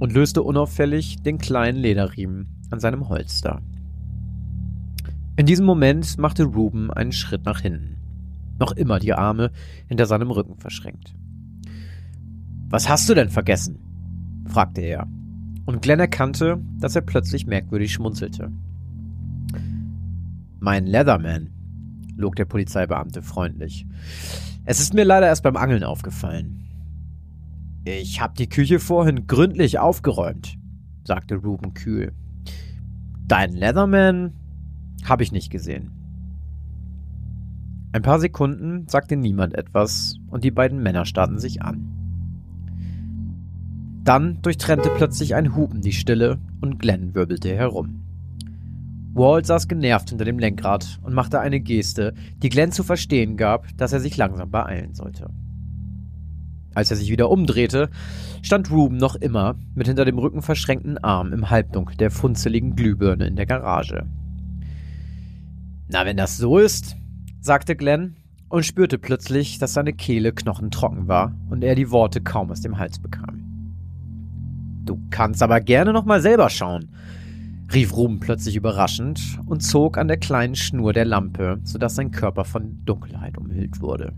und löste unauffällig den kleinen Lederriemen an seinem Holster. In diesem Moment machte Ruben einen Schritt nach hinten, noch immer die Arme hinter seinem Rücken verschränkt. Was hast du denn vergessen? fragte er, und Glenn erkannte, dass er plötzlich merkwürdig schmunzelte. Mein Leatherman, log der Polizeibeamte freundlich. Es ist mir leider erst beim Angeln aufgefallen. Ich habe die Küche vorhin gründlich aufgeräumt, sagte Ruben kühl. Dein Leatherman habe ich nicht gesehen. Ein paar Sekunden sagte niemand etwas und die beiden Männer starrten sich an. Dann durchtrennte plötzlich ein Hupen die Stille und Glenn wirbelte herum. Walt saß genervt hinter dem Lenkrad und machte eine Geste, die Glenn zu verstehen gab, dass er sich langsam beeilen sollte. Als er sich wieder umdrehte, stand Ruben noch immer mit hinter dem Rücken verschränkten Arm im Halbdunkel der funzeligen Glühbirne in der Garage. Na, wenn das so ist, sagte Glenn und spürte plötzlich, dass seine Kehle knochentrocken war und er die Worte kaum aus dem Hals bekam. Du kannst aber gerne noch mal selber schauen, rief Ruben plötzlich überraschend und zog an der kleinen Schnur der Lampe, sodass sein Körper von Dunkelheit umhüllt wurde.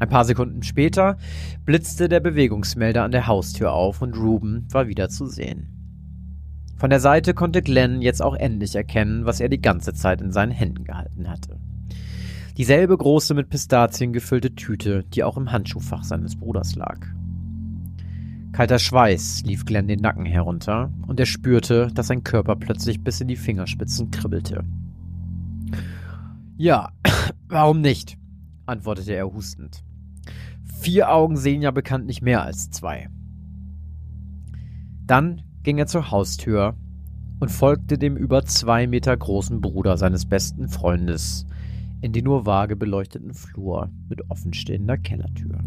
Ein paar Sekunden später blitzte der Bewegungsmelder an der Haustür auf und Ruben war wieder zu sehen. Von der Seite konnte Glenn jetzt auch endlich erkennen, was er die ganze Zeit in seinen Händen gehalten hatte. Dieselbe große mit Pistazien gefüllte Tüte, die auch im Handschuhfach seines Bruders lag. Kalter Schweiß lief Glenn den Nacken herunter und er spürte, dass sein Körper plötzlich bis in die Fingerspitzen kribbelte. Ja, warum nicht? antwortete er hustend. Vier Augen sehen ja bekanntlich mehr als zwei. Dann ging er zur Haustür und folgte dem über zwei Meter großen Bruder seines besten Freundes in den nur vage beleuchteten Flur mit offenstehender Kellertür.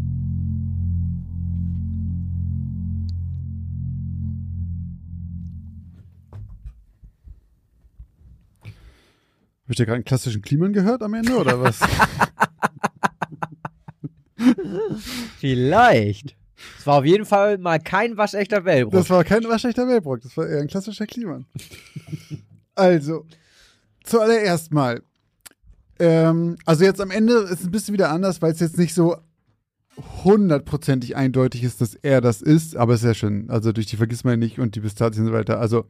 Habe ich da gerade einen klassischen Kliman gehört am Ende oder was? Vielleicht. Es war auf jeden Fall mal kein waschechter Wellbrock. Das war kein waschechter Wellbrock, das war eher ein klassischer Kliman. also, zuallererst mal. Ähm, also jetzt am Ende ist es ein bisschen wieder anders, weil es jetzt nicht so hundertprozentig eindeutig ist, dass er das ist, aber es ist ja schön. Also durch die Vergissmal nicht und die Pistazien und so weiter. Also,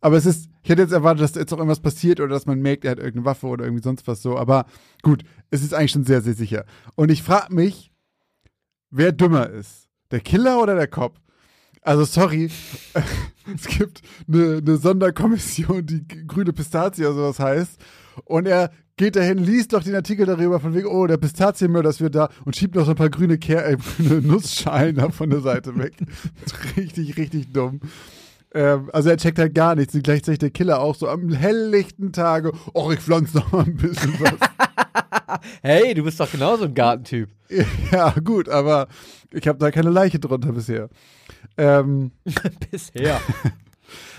aber es ist, ich hätte jetzt erwartet, dass jetzt auch irgendwas passiert oder dass man merkt, er hat irgendeine Waffe oder irgendwie sonst was so. Aber gut, es ist eigentlich schon sehr, sehr sicher. Und ich frage mich, wer dümmer ist. Der Killer oder der Cop? Also sorry, es gibt eine, eine Sonderkommission, die grüne Pistazie oder sowas heißt. Und er geht dahin, liest doch den Artikel darüber von wegen, oh, der Pistazienmörder ist wieder da und schiebt noch so ein paar grüne, Ker äh, grüne Nussschalen von der Seite weg. richtig, richtig dumm. Ähm, also er checkt halt gar nichts. Und gleichzeitig der Killer auch so am helllichten Tage, oh, ich pflanze noch mal ein bisschen was. hey, du bist doch genauso ein Gartentyp. ja, gut, aber ich habe da keine Leiche drunter bisher. Ähm, Bisher.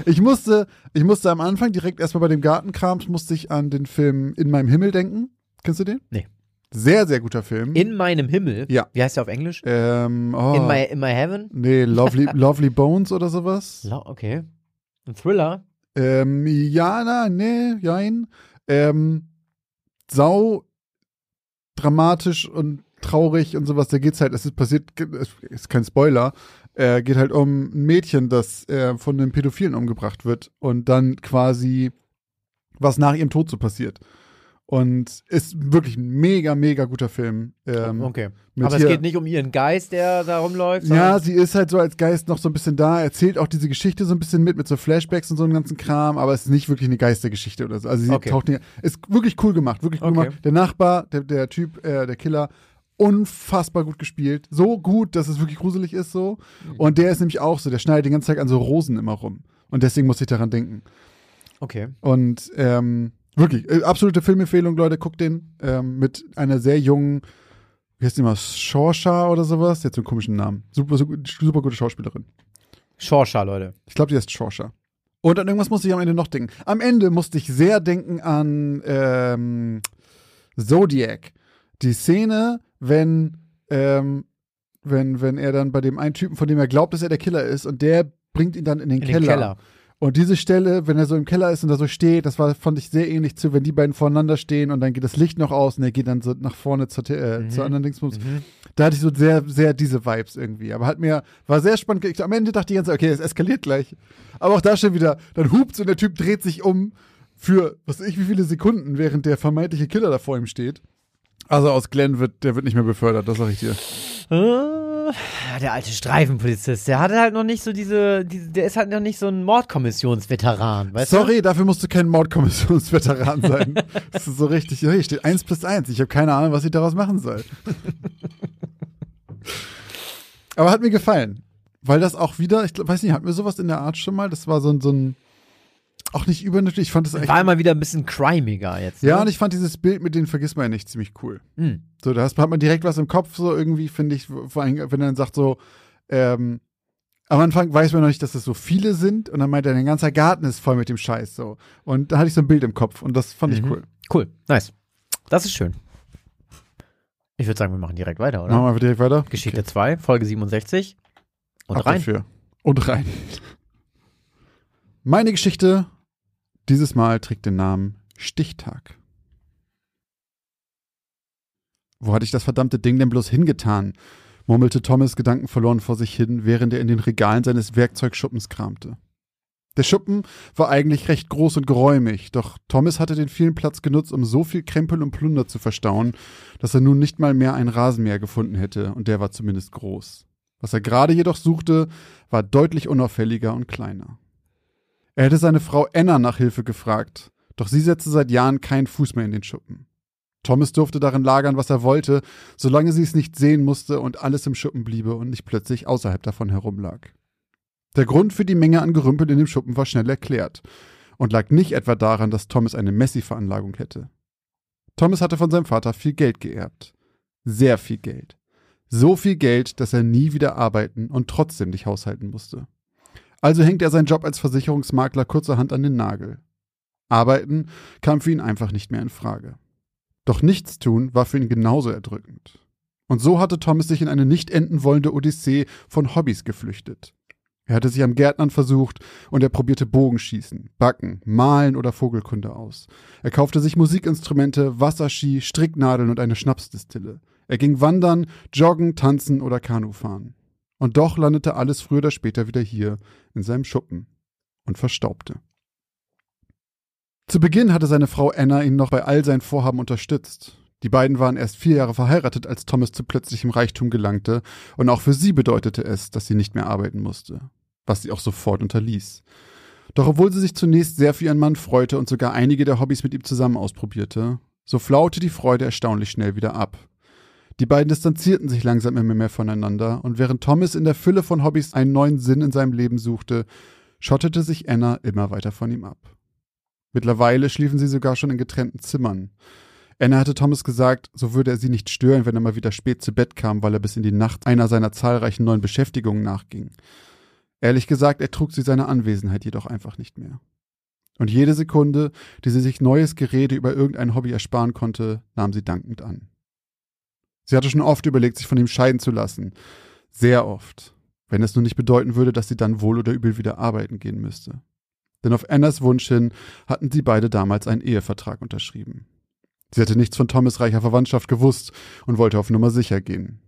ich musste, ich musste am Anfang direkt erstmal bei dem Gartenkrams musste ich an den Film In meinem Himmel denken. Kennst du den? Nee. Sehr, sehr guter Film. In meinem Himmel. Ja. Wie heißt der auf Englisch? ähm, oh, In, my, in my heaven? nee, Lovely, Lovely Bones oder sowas. Lo- Okay. Ein Thriller? Ähm, ja, na, nee, jein. Ähm, sau dramatisch und traurig und sowas. Da geht's halt, es ist passiert, es ist kein Spoiler, äh, geht halt um ein Mädchen, das äh, von einem Pädophilen umgebracht wird und dann quasi was nach ihrem Tod so passiert. Und ist wirklich ein mega, mega guter Film. Ähm, okay. Aber es geht nicht um ihren Geist, der da rumläuft. Ja, sie ist halt so als Geist noch so ein bisschen da, erzählt auch diese Geschichte so ein bisschen mit, mit so Flashbacks und so einem ganzen Kram, aber es ist nicht wirklich eine Geistergeschichte oder so. Also sie Okay. taucht nicht, ist wirklich cool gemacht, wirklich cool Okay. gemacht. Der Nachbar, der, der Typ, äh, der Killer, unfassbar gut gespielt. So gut, dass es wirklich gruselig ist so. Mhm. Und der ist nämlich auch so, der schneidet den ganzen Tag an so Rosen immer rum. Und deswegen muss ich daran denken. Okay. Und ähm, wirklich, äh, absolute Filmempfehlung, Leute, guckt den. Ähm, mit einer sehr jungen, wie heißt die mal, Shorsha oder sowas? Jetzt so einen komischen Namen. Super, super, super gute Schauspielerin. Shorsha, Leute. Ich glaube, die heißt Shorsha. Und an irgendwas musste ich am Ende noch denken. Am Ende musste ich sehr denken an ähm, Zodiac. Die Szene, wenn, ähm, wenn, wenn er dann bei dem einen Typen, von dem er glaubt, dass er der Killer ist, und der bringt ihn dann in den, In Keller. den Keller. Und diese Stelle, wenn er so im Keller ist und da so steht, das war, fand ich sehr ähnlich zu, wenn die beiden voreinander stehen und dann geht das Licht noch aus und er geht dann so nach vorne zur, äh, Mhm. zur anderen Dingsbums. Mhm. Da hatte ich so sehr, sehr diese Vibes irgendwie. Aber hat mir, war sehr spannend. Ich, am Ende dachte ich ganz, okay, es eskaliert gleich. Aber auch da schon wieder, dann hupt's und der Typ dreht sich um für, was weiß ich, wie viele Sekunden, während der vermeintliche Killer da vor ihm steht. Also aus Glenn wird, der wird nicht mehr befördert, das sag ich dir. Äh, der alte Streifenpolizist, der hatte halt noch nicht so diese, diese der ist halt noch nicht so ein Mordkommissionsveteran, weißt Sorry, dafür musst du kein Mordkommissionsveteran sein. das ist so richtig, hier steht 1 plus 1. Ich habe keine Ahnung, was ich daraus machen soll. Aber hat mir gefallen. Weil das auch wieder, ich weiß nicht, hatten wir sowas in der Art schon mal? Das war so ein, so ein Auch nicht übernatürlich, ich fand das eigentlich. War mal wieder ein bisschen crimiger jetzt. ja, ne? und ich fand dieses Bild mit den vergiss man ja nicht ziemlich cool. Hm. So, da hat man direkt was im Kopf, so irgendwie, finde ich, vor allem, wenn er dann sagt so, ähm, am Anfang weiß man noch nicht, dass es so viele sind und dann meint er, dein ganzer Garten ist voll mit dem Scheiß so. Und da hatte ich so ein Bild im Kopf und das fand ich Mhm. cool. Cool, nice. Das ist schön. Ich würde sagen, wir machen direkt weiter, oder? Machen wir einfach direkt weiter. Geschichte 2, Folge 67. Und Ab rein. Dafür. Und rein. Meine Geschichte dieses Mal trägt den Namen Stichtag. Wo hatte ich das verdammte Ding denn bloß hingetan? murmelte Thomas gedankenverloren vor sich hin, während er in den Regalen seines Werkzeugschuppens kramte. Der Schuppen war eigentlich recht groß und geräumig, doch Thomas hatte den vielen Platz genutzt, um so viel Krempel und Plunder zu verstauen, dass er nun nicht mal mehr ein Rasenmäher gefunden hätte, und der war zumindest groß. Was er gerade jedoch suchte, war deutlich unauffälliger und kleiner. Er hätte seine Frau Anna nach Hilfe gefragt, doch sie setzte seit Jahren keinen Fuß mehr in den Schuppen. Thomas durfte darin lagern, was er wollte, solange sie es nicht sehen musste und alles im Schuppen bliebe und nicht plötzlich außerhalb davon herumlag. Der Grund für die Menge an Gerümpel in dem Schuppen war schnell erklärt und lag nicht etwa daran, dass Thomas eine Messi-Veranlagung hätte. Thomas hatte von seinem Vater viel Geld geerbt. Sehr viel Geld. So viel Geld, dass er nie wieder arbeiten und trotzdem nicht haushalten musste. Also hängt er seinen Job als Versicherungsmakler kurzerhand an den Nagel. Arbeiten kam für ihn einfach nicht mehr in Frage. Doch nichts tun war für ihn genauso erdrückend. Und so hatte Thomas sich in eine nicht enden wollende Odyssee von Hobbys geflüchtet. Er hatte sich am Gärtnern versucht und er probierte Bogenschießen, Backen, Malen oder Vogelkunde aus. Er kaufte sich Musikinstrumente, Wasserski, Stricknadeln und eine Schnapsdistille. Er ging wandern, joggen, tanzen oder Kanufahren. Und doch landete alles früher oder später wieder hier in seinem Schuppen und verstaubte. Zu Beginn hatte seine Frau Anna ihn noch bei all seinen Vorhaben unterstützt. Die beiden waren erst vier Jahre verheiratet, als Thomas zu plötzlichem Reichtum gelangte, und auch für sie bedeutete es, dass sie nicht mehr arbeiten musste, was sie auch sofort unterließ. Doch obwohl sie sich zunächst sehr für ihren Mann freute und sogar einige der Hobbys mit ihm zusammen ausprobierte, so flaute die Freude erstaunlich schnell wieder ab. Die beiden distanzierten sich langsam immer mehr voneinander, und während Thomas in der Fülle von Hobbys einen neuen Sinn in seinem Leben suchte, schottete sich Anna immer weiter von ihm ab. Mittlerweile schliefen sie sogar schon in getrennten Zimmern. Anna hatte Thomas gesagt, so würde er sie nicht stören, wenn er mal wieder spät zu Bett kam, weil er bis in die Nacht einer seiner zahlreichen neuen Beschäftigungen nachging. Ehrlich gesagt, ertrug sie seine Anwesenheit jedoch einfach nicht mehr. Und jede Sekunde, die sie sich neues Gerede über irgendein Hobby ersparen konnte, nahm sie dankend an. Sie hatte schon oft überlegt, sich von ihm scheiden zu lassen. Sehr oft. Wenn es nur nicht bedeuten würde, dass sie dann wohl oder übel wieder arbeiten gehen müsste. Denn auf Annas Wunsch hin hatten sie beide damals einen Ehevertrag unterschrieben. Sie hatte nichts von Thomas reicher Verwandtschaft gewusst und wollte auf Nummer sicher gehen.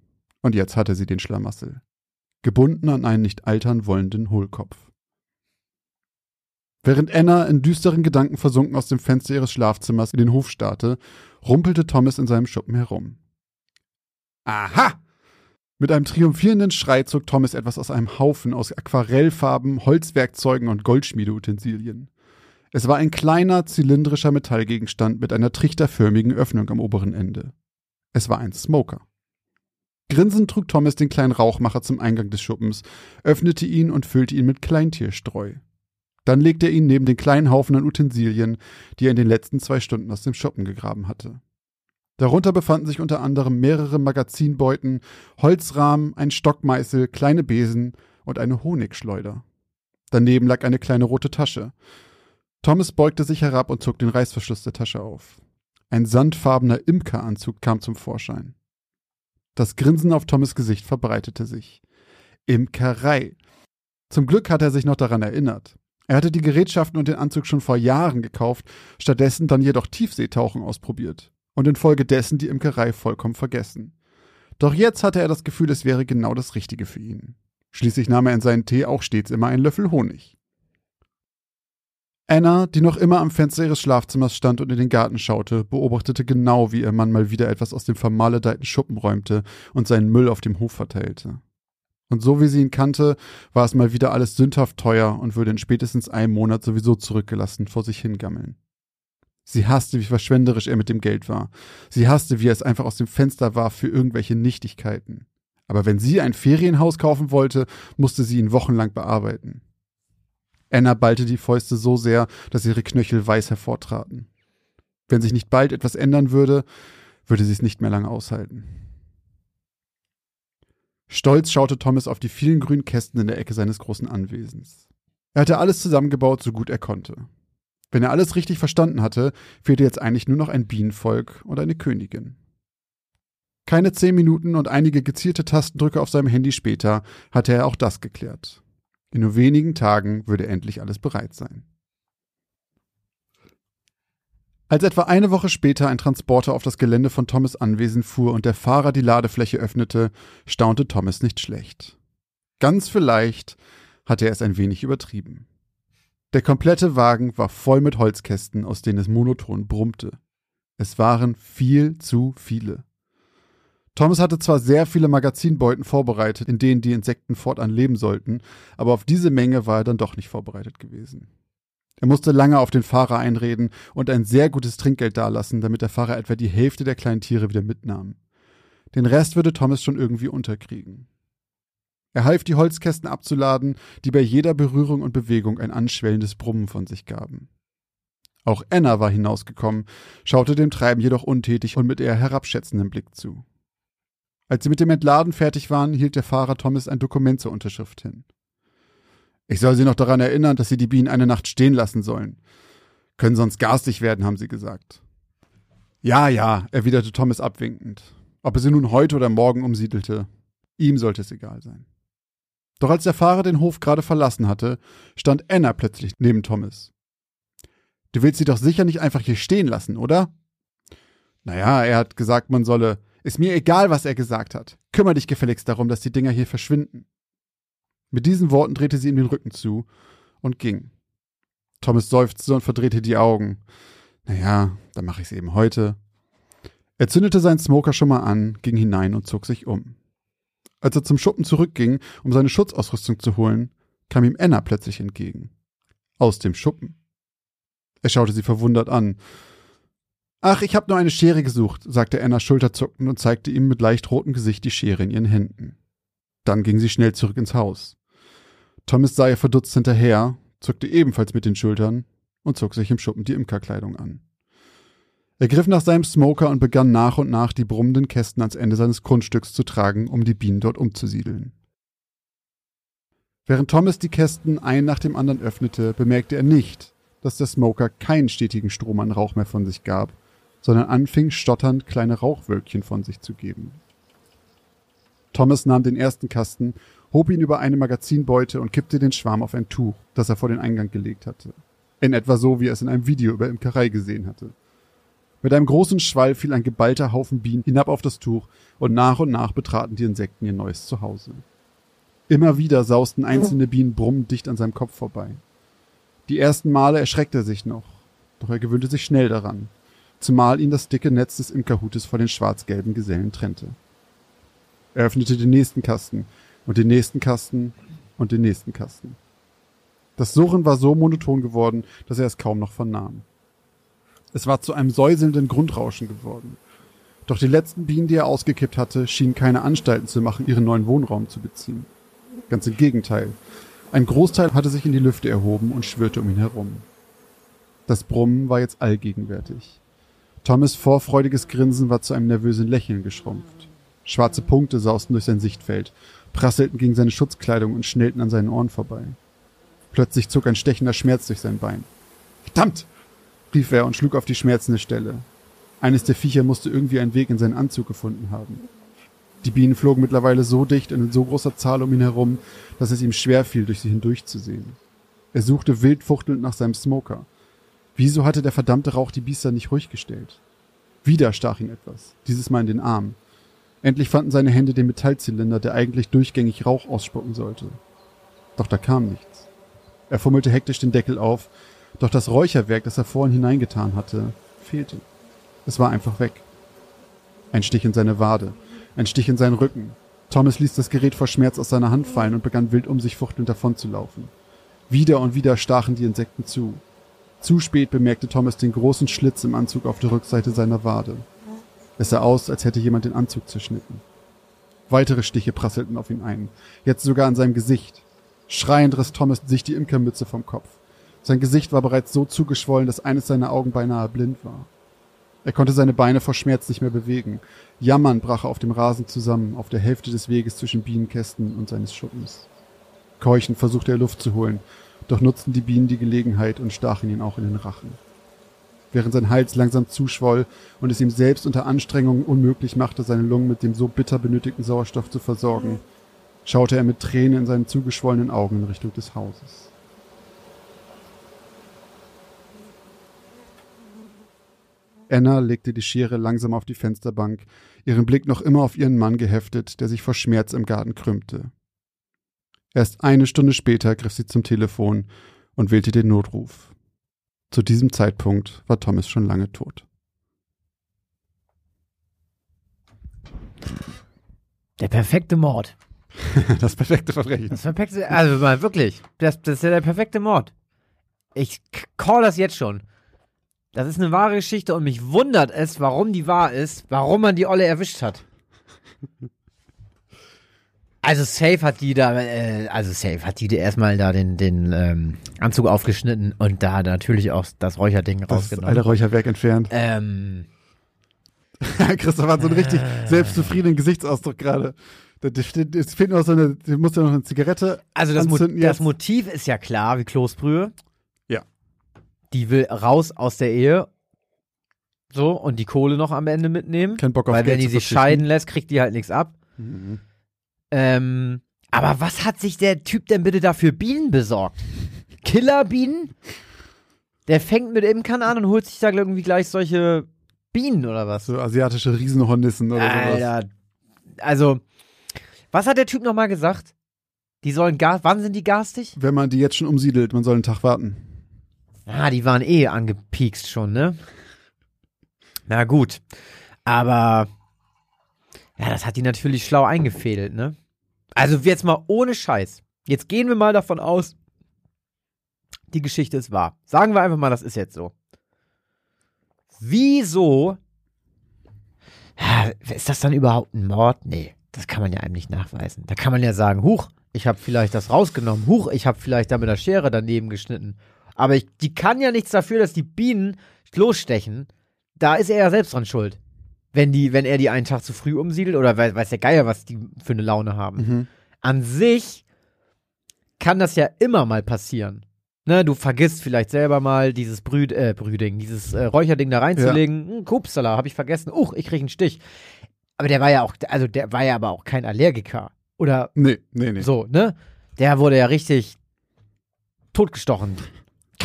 Und jetzt hatte sie den Schlamassel. Gebunden an einen nicht altern wollenden Hohlkopf. Während Anna in düsteren Gedanken versunken aus dem Fenster ihres Schlafzimmers in den Hof starrte, rumpelte Thomas in seinem Schuppen herum. Aha! Mit einem triumphierenden Schrei zog Thomas etwas aus einem Haufen aus Aquarellfarben, Holzwerkzeugen und Goldschmiedeutensilien. Es war ein kleiner, zylindrischer Metallgegenstand mit einer trichterförmigen Öffnung am oberen Ende. Es war ein Smoker. Grinsend trug Thomas den kleinen Rauchmacher zum Eingang des Schuppens, öffnete ihn und füllte ihn mit Kleintierstreu. Dann legte er ihn neben den kleinen Haufen an Utensilien, die er in den letzten zwei Stunden aus dem Schuppen gegraben hatte. Darunter befanden sich unter anderem mehrere Magazinbeuten, Holzrahmen, ein Stockmeißel, kleine Besen und eine Honigschleuder. Daneben lag eine kleine rote Tasche. Thomas beugte sich herab und zog den Reißverschluss der Tasche auf. Ein sandfarbener Imkeranzug kam zum Vorschein. Das Grinsen auf Thomas Gesicht verbreitete sich. Imkerei. Zum Glück hatte er sich noch daran erinnert. Er hatte die Gerätschaften und den Anzug schon vor Jahren gekauft, stattdessen dann jedoch Tiefseetauchen ausprobiert und infolgedessen die Imkerei vollkommen vergessen. Doch jetzt hatte er das Gefühl, es wäre genau das Richtige für ihn. Schließlich nahm er in seinen Tee auch stets immer einen Löffel Honig. Anna, die noch immer am Fenster ihres Schlafzimmers stand und in den Garten schaute, beobachtete genau, wie ihr Mann mal wieder etwas aus dem vermaledeiten Schuppen räumte und seinen Müll auf dem Hof verteilte. Und so wie sie ihn kannte, war es mal wieder alles sündhaft teuer und würde in spätestens einem Monat sowieso zurückgelassen vor sich hingammeln. Sie hasste, wie verschwenderisch er mit dem Geld war. Sie hasste, wie er es einfach aus dem Fenster warf für irgendwelche Nichtigkeiten. Aber wenn sie ein Ferienhaus kaufen wollte, musste sie ihn wochenlang bearbeiten. Anna ballte die Fäuste so sehr, dass ihre Knöchel weiß hervortraten. Wenn sich nicht bald etwas ändern würde, würde sie es nicht mehr lange aushalten. Stolz schaute Thomas auf die vielen grünen Kästen in der Ecke seines großen Anwesens. Er hatte alles zusammengebaut, so gut er konnte. Wenn er alles richtig verstanden hatte, fehlte jetzt eigentlich nur noch ein Bienenvolk und eine Königin. Keine zehn Minuten und einige gezielte Tastendrücke auf seinem Handy später hatte er auch das geklärt. In nur wenigen Tagen würde endlich alles bereit sein. Als etwa eine Woche später ein Transporter auf das Gelände von Thomas Anwesen fuhr und der Fahrer die Ladefläche öffnete, staunte Thomas nicht schlecht. Ganz vielleicht hatte er es ein wenig übertrieben. Der komplette Wagen war voll mit Holzkästen, aus denen es monoton brummte. Es waren viel zu viele. Thomas hatte zwar sehr viele Magazinbeuten vorbereitet, in denen die Insekten fortan leben sollten, aber auf diese Menge war er dann doch nicht vorbereitet gewesen. Er musste lange auf den Fahrer einreden und ein sehr gutes Trinkgeld dalassen, damit der Fahrer etwa die Hälfte der kleinen Tiere wieder mitnahm. Den Rest würde Thomas schon irgendwie unterkriegen. Er half, die Holzkästen abzuladen, die bei jeder Berührung und Bewegung ein anschwellendes Brummen von sich gaben. Auch Anna war hinausgekommen, schaute dem Treiben jedoch untätig und mit eher herabschätzendem Blick zu. Als sie mit dem Entladen fertig waren, hielt der Fahrer Thomas ein Dokument zur Unterschrift hin. Ich soll Sie noch daran erinnern, dass Sie die Bienen eine Nacht stehen lassen sollen. Können sonst garstig werden, haben Sie gesagt. Ja, ja, erwiderte Thomas abwinkend. Ob er sie nun heute oder morgen umsiedelte, ihm sollte es egal sein. Doch als der Fahrer den Hof gerade verlassen hatte, stand Anna plötzlich neben Thomas. Du willst sie doch sicher nicht einfach hier stehen lassen, oder? Naja, er hat gesagt, man solle. Ist mir egal, was er gesagt hat. Kümmer dich gefälligst darum, dass die Dinger hier verschwinden. Mit diesen Worten drehte sie ihm den Rücken zu und ging. Thomas seufzte und verdrehte die Augen. Naja, dann mache ich's eben heute. Er zündete seinen Smoker schon mal an, ging hinein und zog sich um. Als er zum Schuppen zurückging, um seine Schutzausrüstung zu holen, kam ihm Anna plötzlich entgegen. Aus dem Schuppen. Er schaute sie verwundert an. Ach, ich habe nur eine Schere gesucht, sagte Anna schulterzuckend und zeigte ihm mit leicht rotem Gesicht die Schere in ihren Händen. Dann ging sie schnell zurück ins Haus. Thomas sah ihr verdutzt hinterher, zuckte ebenfalls mit den Schultern und zog sich im Schuppen die Imkerkleidung an. Er griff nach seinem Smoker und begann nach und nach die brummenden Kästen ans Ende seines Grundstücks zu tragen, um die Bienen dort umzusiedeln. Während Thomas die Kästen ein nach dem anderen öffnete, bemerkte er nicht, dass der Smoker keinen stetigen Strom an Rauch mehr von sich gab, sondern anfing stotternd kleine Rauchwölkchen von sich zu geben. Thomas nahm den ersten Kasten hob ihn über eine Magazinbeute und kippte den Schwarm auf ein Tuch, das er vor den Eingang gelegt hatte. In etwa so, wie er es in einem Video über Imkerei gesehen hatte. Mit einem großen Schwall fiel ein geballter Haufen Bienen hinab auf das Tuch und nach und nach betraten die Insekten ihr neues Zuhause. Immer wieder sausten einzelne Bienen brummend dicht an seinem Kopf vorbei. Die ersten Male erschreckte er sich noch, doch er gewöhnte sich schnell daran, zumal ihn das dicke Netz des Imkerhutes vor den schwarz-gelben Gesellen trennte. Er öffnete den nächsten Kasten und den nächsten Kasten und den nächsten Kasten. Das Surren war so monoton geworden, dass er es kaum noch vernahm. Es war zu einem säuselnden Grundrauschen geworden. Doch die letzten Bienen, die er ausgekippt hatte, schienen keine Anstalten zu machen, ihren neuen Wohnraum zu beziehen. Ganz im Gegenteil. Ein Großteil hatte sich in die Lüfte erhoben und schwirrte um ihn herum. Das Brummen war jetzt allgegenwärtig. Thomas vorfreudiges Grinsen war zu einem nervösen Lächeln geschrumpft. Schwarze Punkte sausten durch sein Sichtfeld prasselten gegen seine Schutzkleidung und schnellten an seinen Ohren vorbei. Plötzlich zog ein stechender Schmerz durch sein Bein. Verdammt! Rief er und schlug auf die schmerzende Stelle. Eines der Viecher musste irgendwie einen Weg in seinen Anzug gefunden haben. Die Bienen flogen mittlerweile so dicht und in so großer Zahl um ihn herum, dass es ihm schwer fiel, durch sie hindurchzusehen. Er suchte wild fuchtelnd nach seinem Smoker. Wieso hatte der verdammte Rauch die Biester nicht ruhig gestellt? Wieder stach ihn etwas, dieses Mal in den Arm. Endlich fanden seine Hände den Metallzylinder, der eigentlich durchgängig Rauch ausspucken sollte. Doch da kam nichts. Er fummelte hektisch den Deckel auf, doch das Räucherwerk, das er vorhin hineingetan hatte, fehlte. Es war einfach weg. Ein Stich in seine Wade, ein Stich in seinen Rücken. Thomas ließ das Gerät vor Schmerz aus seiner Hand fallen und begann wild um sich fuchtelnd davonzulaufen. Wieder und wieder stachen die Insekten zu. Zu spät bemerkte Thomas den großen Schlitz im Anzug auf der Rückseite seiner Wade. Es sah aus, als hätte jemand den Anzug zerschnitten. Weitere Stiche prasselten auf ihn ein, jetzt sogar an seinem Gesicht. Schreiend riss Thomas sich die Imkermütze vom Kopf. Sein Gesicht war bereits so zugeschwollen, dass eines seiner Augen beinahe blind war. Er konnte seine Beine vor Schmerz nicht mehr bewegen. Jammern brach er auf dem Rasen zusammen, auf der Hälfte des Weges zwischen Bienenkästen und seines Schuppens. Keuchend versuchte er Luft zu holen, doch nutzten die Bienen die Gelegenheit und stachen ihn auch in den Rachen. Während sein Hals langsam zuschwoll und es ihm selbst unter Anstrengung unmöglich machte, seine Lungen mit dem so bitter benötigten Sauerstoff zu versorgen, schaute er mit Tränen in seinen zugeschwollenen Augen in Richtung des Hauses. Anna legte die Schere langsam auf die Fensterbank, ihren Blick noch immer auf ihren Mann geheftet, der sich vor Schmerz im Garten krümmte. Erst eine Stunde später griff sie zum Telefon und wählte den Notruf. Zu diesem Zeitpunkt war Thomas schon lange tot. Der perfekte Mord. Das perfekte Verbrechen. Das perfekte, also mal wirklich, das, das ist ja der perfekte Mord. Ich call das jetzt schon. Das ist eine wahre Geschichte und mich wundert es, warum die wahr ist, warum man die Olle erwischt hat. Also safe hat die da, äh, also safe hat die da erstmal da den, den ähm, Anzug aufgeschnitten und da natürlich auch das Räucherding Das rausgenommen. alte Räucherwerk entfernt. ähm, Christoph hat so einen richtig selbstzufriedenen Gesichtsausdruck gerade. Es fehlt nur so eine, du musst ja noch eine Zigarette Also das, Mo anzünden das jetzt. Motiv ist ja klar, wie Kloßbrühe. Die will raus aus der Ehe. So, und die Kohle noch am Ende mitnehmen. Kein Bock auf Weil Geld wenn die sich scheiden lässt, kriegt die halt nichts ab. Mhm. Ähm, aber was hat sich der Typ denn bitte dafür Bienen besorgt? Killerbienen? Der fängt mit Imkern an und holt sich da irgendwie gleich solche Bienen oder was? So asiatische Riesenhornissen oder sowas. Alter. Also, was hat der Typ nochmal gesagt? Die sollen gar, wann sind die garstig? Wenn man die jetzt schon umsiedelt, man soll einen Tag warten. Ah, die waren eh angepiekst schon, ne? Na gut. Aber ja, das hat die natürlich schlau eingefädelt, ne? Also jetzt mal ohne Scheiß. Jetzt gehen wir mal davon aus, die Geschichte ist wahr. Sagen wir einfach mal, das ist jetzt so. Wieso ist das dann überhaupt ein Mord? Nee, das kann man ja einem nicht nachweisen. Da kann man ja sagen, huch, ich habe vielleicht das rausgenommen, huch, ich habe vielleicht da mit der Schere daneben geschnitten. Aber ich, die kann ja nichts dafür, dass die Bienen losstechen. Da ist er ja selbst dran schuld. Wenn, die, wenn er die einen Tag zu früh umsiedelt oder weiß, weiß der Geier, was die für eine Laune haben. Mhm. An sich kann das ja immer mal passieren. Ne, du vergisst vielleicht selber mal dieses Brüd, äh, Brüding, dieses äh, Räucherding da reinzulegen. Hm, Kupsala, habe ich vergessen. Uch, ich krieg einen Stich. Aber der war ja auch, also der war ja aber auch kein Allergiker. Oder Nee, nee, nee. so, ne? Der wurde ja richtig totgestochen.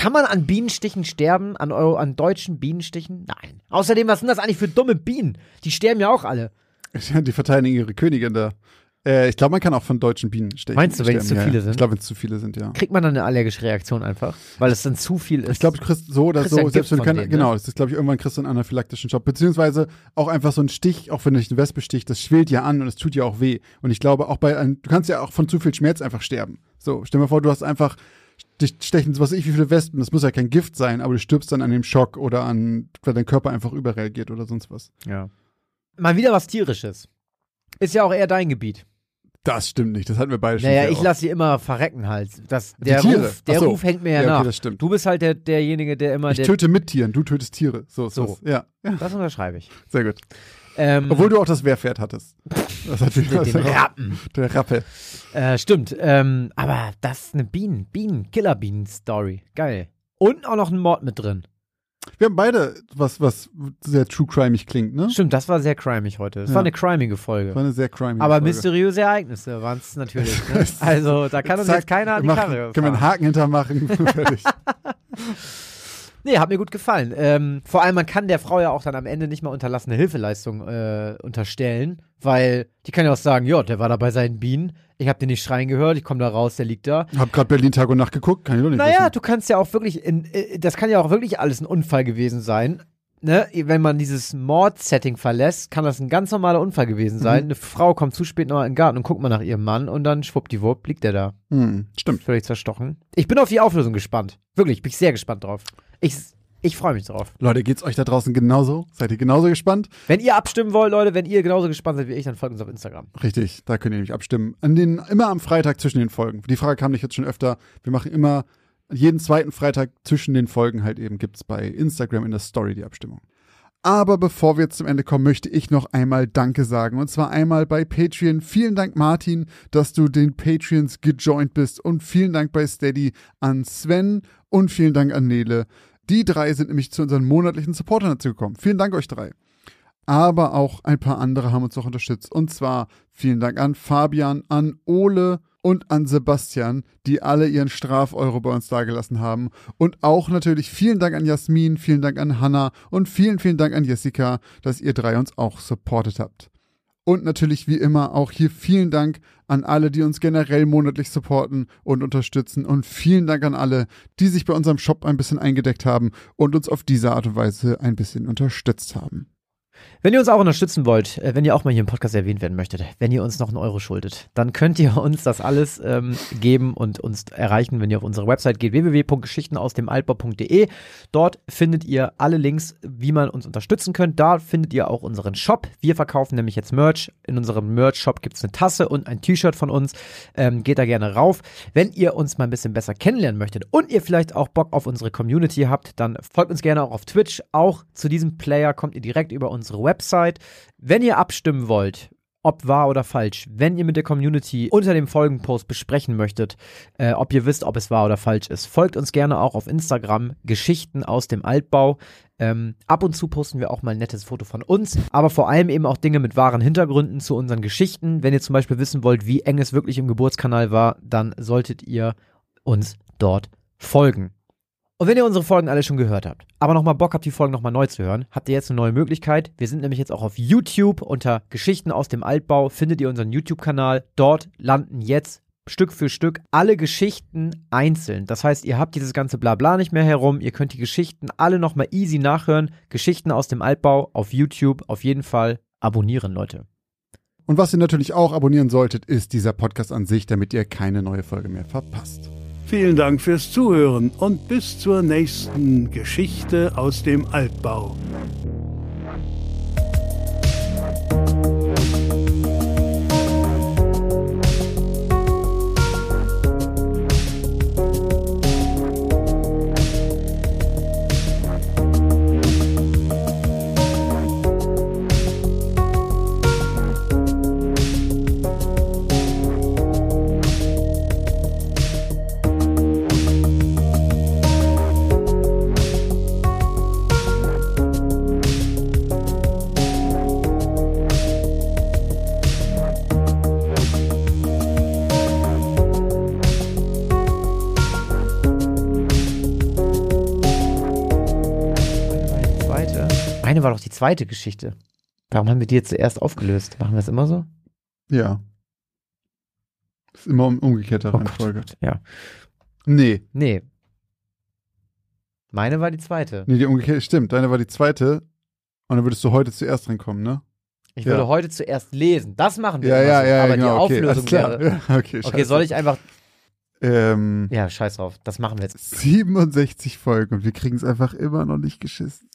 Kann man an Bienenstichen sterben? An, Euro, an deutschen Bienenstichen? Nein. Außerdem, was sind das eigentlich für dumme Bienen? Die sterben ja auch alle. Die verteidigen ihre Königin da. Äh, ich glaube, man kann auch von deutschen Bienen stechen. Meinst du, wenn es zu viele ja. sind? Ich glaube, wenn es zu viele sind, ja. Kriegt man dann eine allergische Reaktion einfach? Weil es dann zu viel ist. Ich glaube, du kriegst so oder so, selbst wenn du von denen, genau, ne? das ist, glaube ich, irgendwann kriegst du einen anaphylaktischen Schock. Beziehungsweise auch einfach so ein Stich, auch wenn dich eine Wespe sticht, das schwillt ja an und es tut ja auch weh. Und ich glaube, auch bei einem, du kannst ja auch von zu viel Schmerz einfach sterben. So, stell dir mal vor, du hast einfach, dich stechen, was weiß ich, wie viele Wespen, das muss ja kein Gift sein, aber du stirbst dann an dem Schock oder an, weil dein Körper einfach überreagiert oder sonst was. Ja. Mal wieder was Tierisches. Ist ja auch eher dein Gebiet. Das stimmt nicht, das hatten wir beide schon. Naja, sehr ich lasse sie immer verrecken halt. Das, der Tiere? Ruf, der so. Ruf hängt mir ja, Ja, okay, nach. das stimmt. Du bist halt der, derjenige, der immer Ich der. töte mit Tieren, du tötest Tiere. So, So. das. Ja, ja, Das unterschreibe ich. sehr gut. Ähm, Obwohl du auch das Wehrpferd hattest. Das hat den, den Rappen. Der Rappe. Äh, stimmt. Ähm, aber das ist eine Bienen, Bienen, Killer-Bienen-Story. Geil. Und auch noch ein Mord mit drin. Wir haben beide was, was sehr true crimeig klingt, ne? Stimmt, das war sehr crimig heute. Das Ja. war eine crimige Das Folge. war eine sehr crimey Aber Folge. mysteriöse Ereignisse waren es natürlich. Ne? Also, da kann uns jetzt keiner an die machen- Karre Können wir einen. Haken hintermachen. Nee, hat mir gut gefallen. Ähm, vor allem, man kann der Frau ja auch dann am Ende nicht mal unterlassene Hilfeleistung äh, unterstellen, weil die kann ja auch sagen, ja, der war da bei seinen Bienen, ich habe den nicht schreien gehört, ich komme da raus, der liegt da. Hab grad Berlin Tag und Nacht geguckt, kann ich doch nicht Naja, wissen. du kannst ja auch wirklich, in, äh, das kann ja auch wirklich alles ein Unfall gewesen sein. Ne? Wenn man dieses Mord-Setting verlässt, kann das ein ganz normaler Unfall gewesen sein. Mhm. Eine Frau kommt zu spät nochmal in den Garten und guckt mal nach ihrem Mann und dann schwuppdiwupp liegt der da. Hm, stimmt. Völlig zerstochen. Ich bin auf die Auflösung gespannt. Wirklich, bin ich sehr gespannt drauf. Ich, Ich freue mich drauf. Leute, geht's euch da draußen genauso? Seid ihr genauso gespannt? Wenn ihr abstimmen wollt, Leute, wenn ihr genauso gespannt seid wie ich, dann folgt uns auf Instagram. Richtig, da könnt ihr nämlich abstimmen. An den, immer am Freitag zwischen den Folgen. Die Frage kam nicht jetzt schon öfter. Wir machen immer jeden zweiten Freitag zwischen den Folgen halt eben gibt's bei Instagram in der Story die Abstimmung. Aber bevor wir jetzt zum Ende kommen, möchte ich noch einmal Danke sagen. Und zwar einmal bei Patreon. Vielen Dank, Martin, dass du den Patreons gejoint bist. Und vielen Dank bei Steady an Sven und vielen Dank an Nele. Die drei sind nämlich zu unseren monatlichen Supportern dazu gekommen. Vielen Dank euch drei. Aber auch ein paar andere haben uns auch unterstützt. Und zwar vielen Dank an Fabian, an Ole und an Sebastian, die alle ihren Strafeuro bei uns dagelassen haben. Und auch natürlich vielen Dank an Jasmin, vielen Dank an Hanna und vielen, vielen Dank an Jessica, dass ihr drei uns auch supportet habt. Und natürlich wie immer auch hier vielen Dank an alle, die uns generell monatlich supporten und unterstützen. Und vielen Dank an alle, die sich bei unserem Shop ein bisschen eingedeckt haben und uns auf diese Art und Weise ein bisschen unterstützt haben. Wenn ihr uns auch unterstützen wollt, äh, wenn ihr auch mal hier im Podcast erwähnt werden möchtet, wenn ihr uns noch einen Euro schuldet, dann könnt ihr uns das alles ähm, geben und uns erreichen, wenn ihr auf unsere Website geht, www.geschichtenausdemaltbau.de. Dort findet ihr alle Links, wie man uns unterstützen könnt. Da findet ihr auch unseren Shop. Wir verkaufen nämlich jetzt Merch. In unserem Merch-Shop gibt es eine Tasse und ein T-Shirt von uns. Ähm, geht da gerne rauf. Wenn ihr uns mal ein bisschen besser kennenlernen möchtet und ihr vielleicht auch Bock auf unsere Community habt, dann folgt uns gerne auch auf Twitch. Auch zu diesem Player kommt ihr direkt über unsere Website. Wenn ihr abstimmen wollt, ob wahr oder falsch, wenn ihr mit der Community unter dem Folgenpost besprechen möchtet, äh, ob ihr wisst, ob es wahr oder falsch ist, folgt uns gerne auch auf Instagram Geschichten aus dem Altbau. Ähm, ab und zu posten wir auch mal ein nettes Foto von uns, aber vor allem eben auch Dinge mit wahren Hintergründen zu unseren Geschichten. Wenn ihr zum Beispiel wissen wollt, wie eng es wirklich im Geburtskanal war, dann solltet ihr uns dort folgen. Und wenn ihr unsere Folgen alle schon gehört habt, aber nochmal Bock habt, die Folgen nochmal neu zu hören, habt ihr jetzt eine neue Möglichkeit. Wir sind nämlich jetzt auch auf YouTube unter Geschichten aus dem Altbau, findet ihr unseren YouTube-Kanal. Dort landen jetzt Stück für Stück alle Geschichten einzeln. Das heißt, ihr habt dieses ganze Blabla nicht mehr herum. Ihr könnt die Geschichten alle nochmal easy nachhören. Geschichten aus dem Altbau auf YouTube. Auf jeden Fall abonnieren, Leute. Und was ihr natürlich auch abonnieren solltet, ist dieser Podcast an sich, damit ihr keine neue Folge mehr verpasst. Vielen Dank fürs Zuhören und bis zur nächsten Geschichte aus dem Altbau. Doch die zweite Geschichte. Warum haben wir die jetzt zuerst aufgelöst? Machen wir es immer so? Ja. Ist immer um umgekehrter Oh Reihenfolge. Gott, ja. Nee. Nee. Meine war die zweite. Nee, die umgekehrte, stimmt. Deine war die zweite. Und dann würdest du heute zuerst reinkommen, ne? Ich Ja. würde heute zuerst lesen. Das machen wir Ja, ja, so. ja, Aber genau. die okay, Auflösung klar. wäre. Ja, okay, Okay, soll ich einfach. Ähm, Ja, scheiß drauf. Das machen wir jetzt. 67 Folgen und wir kriegen es einfach immer noch nicht geschissen.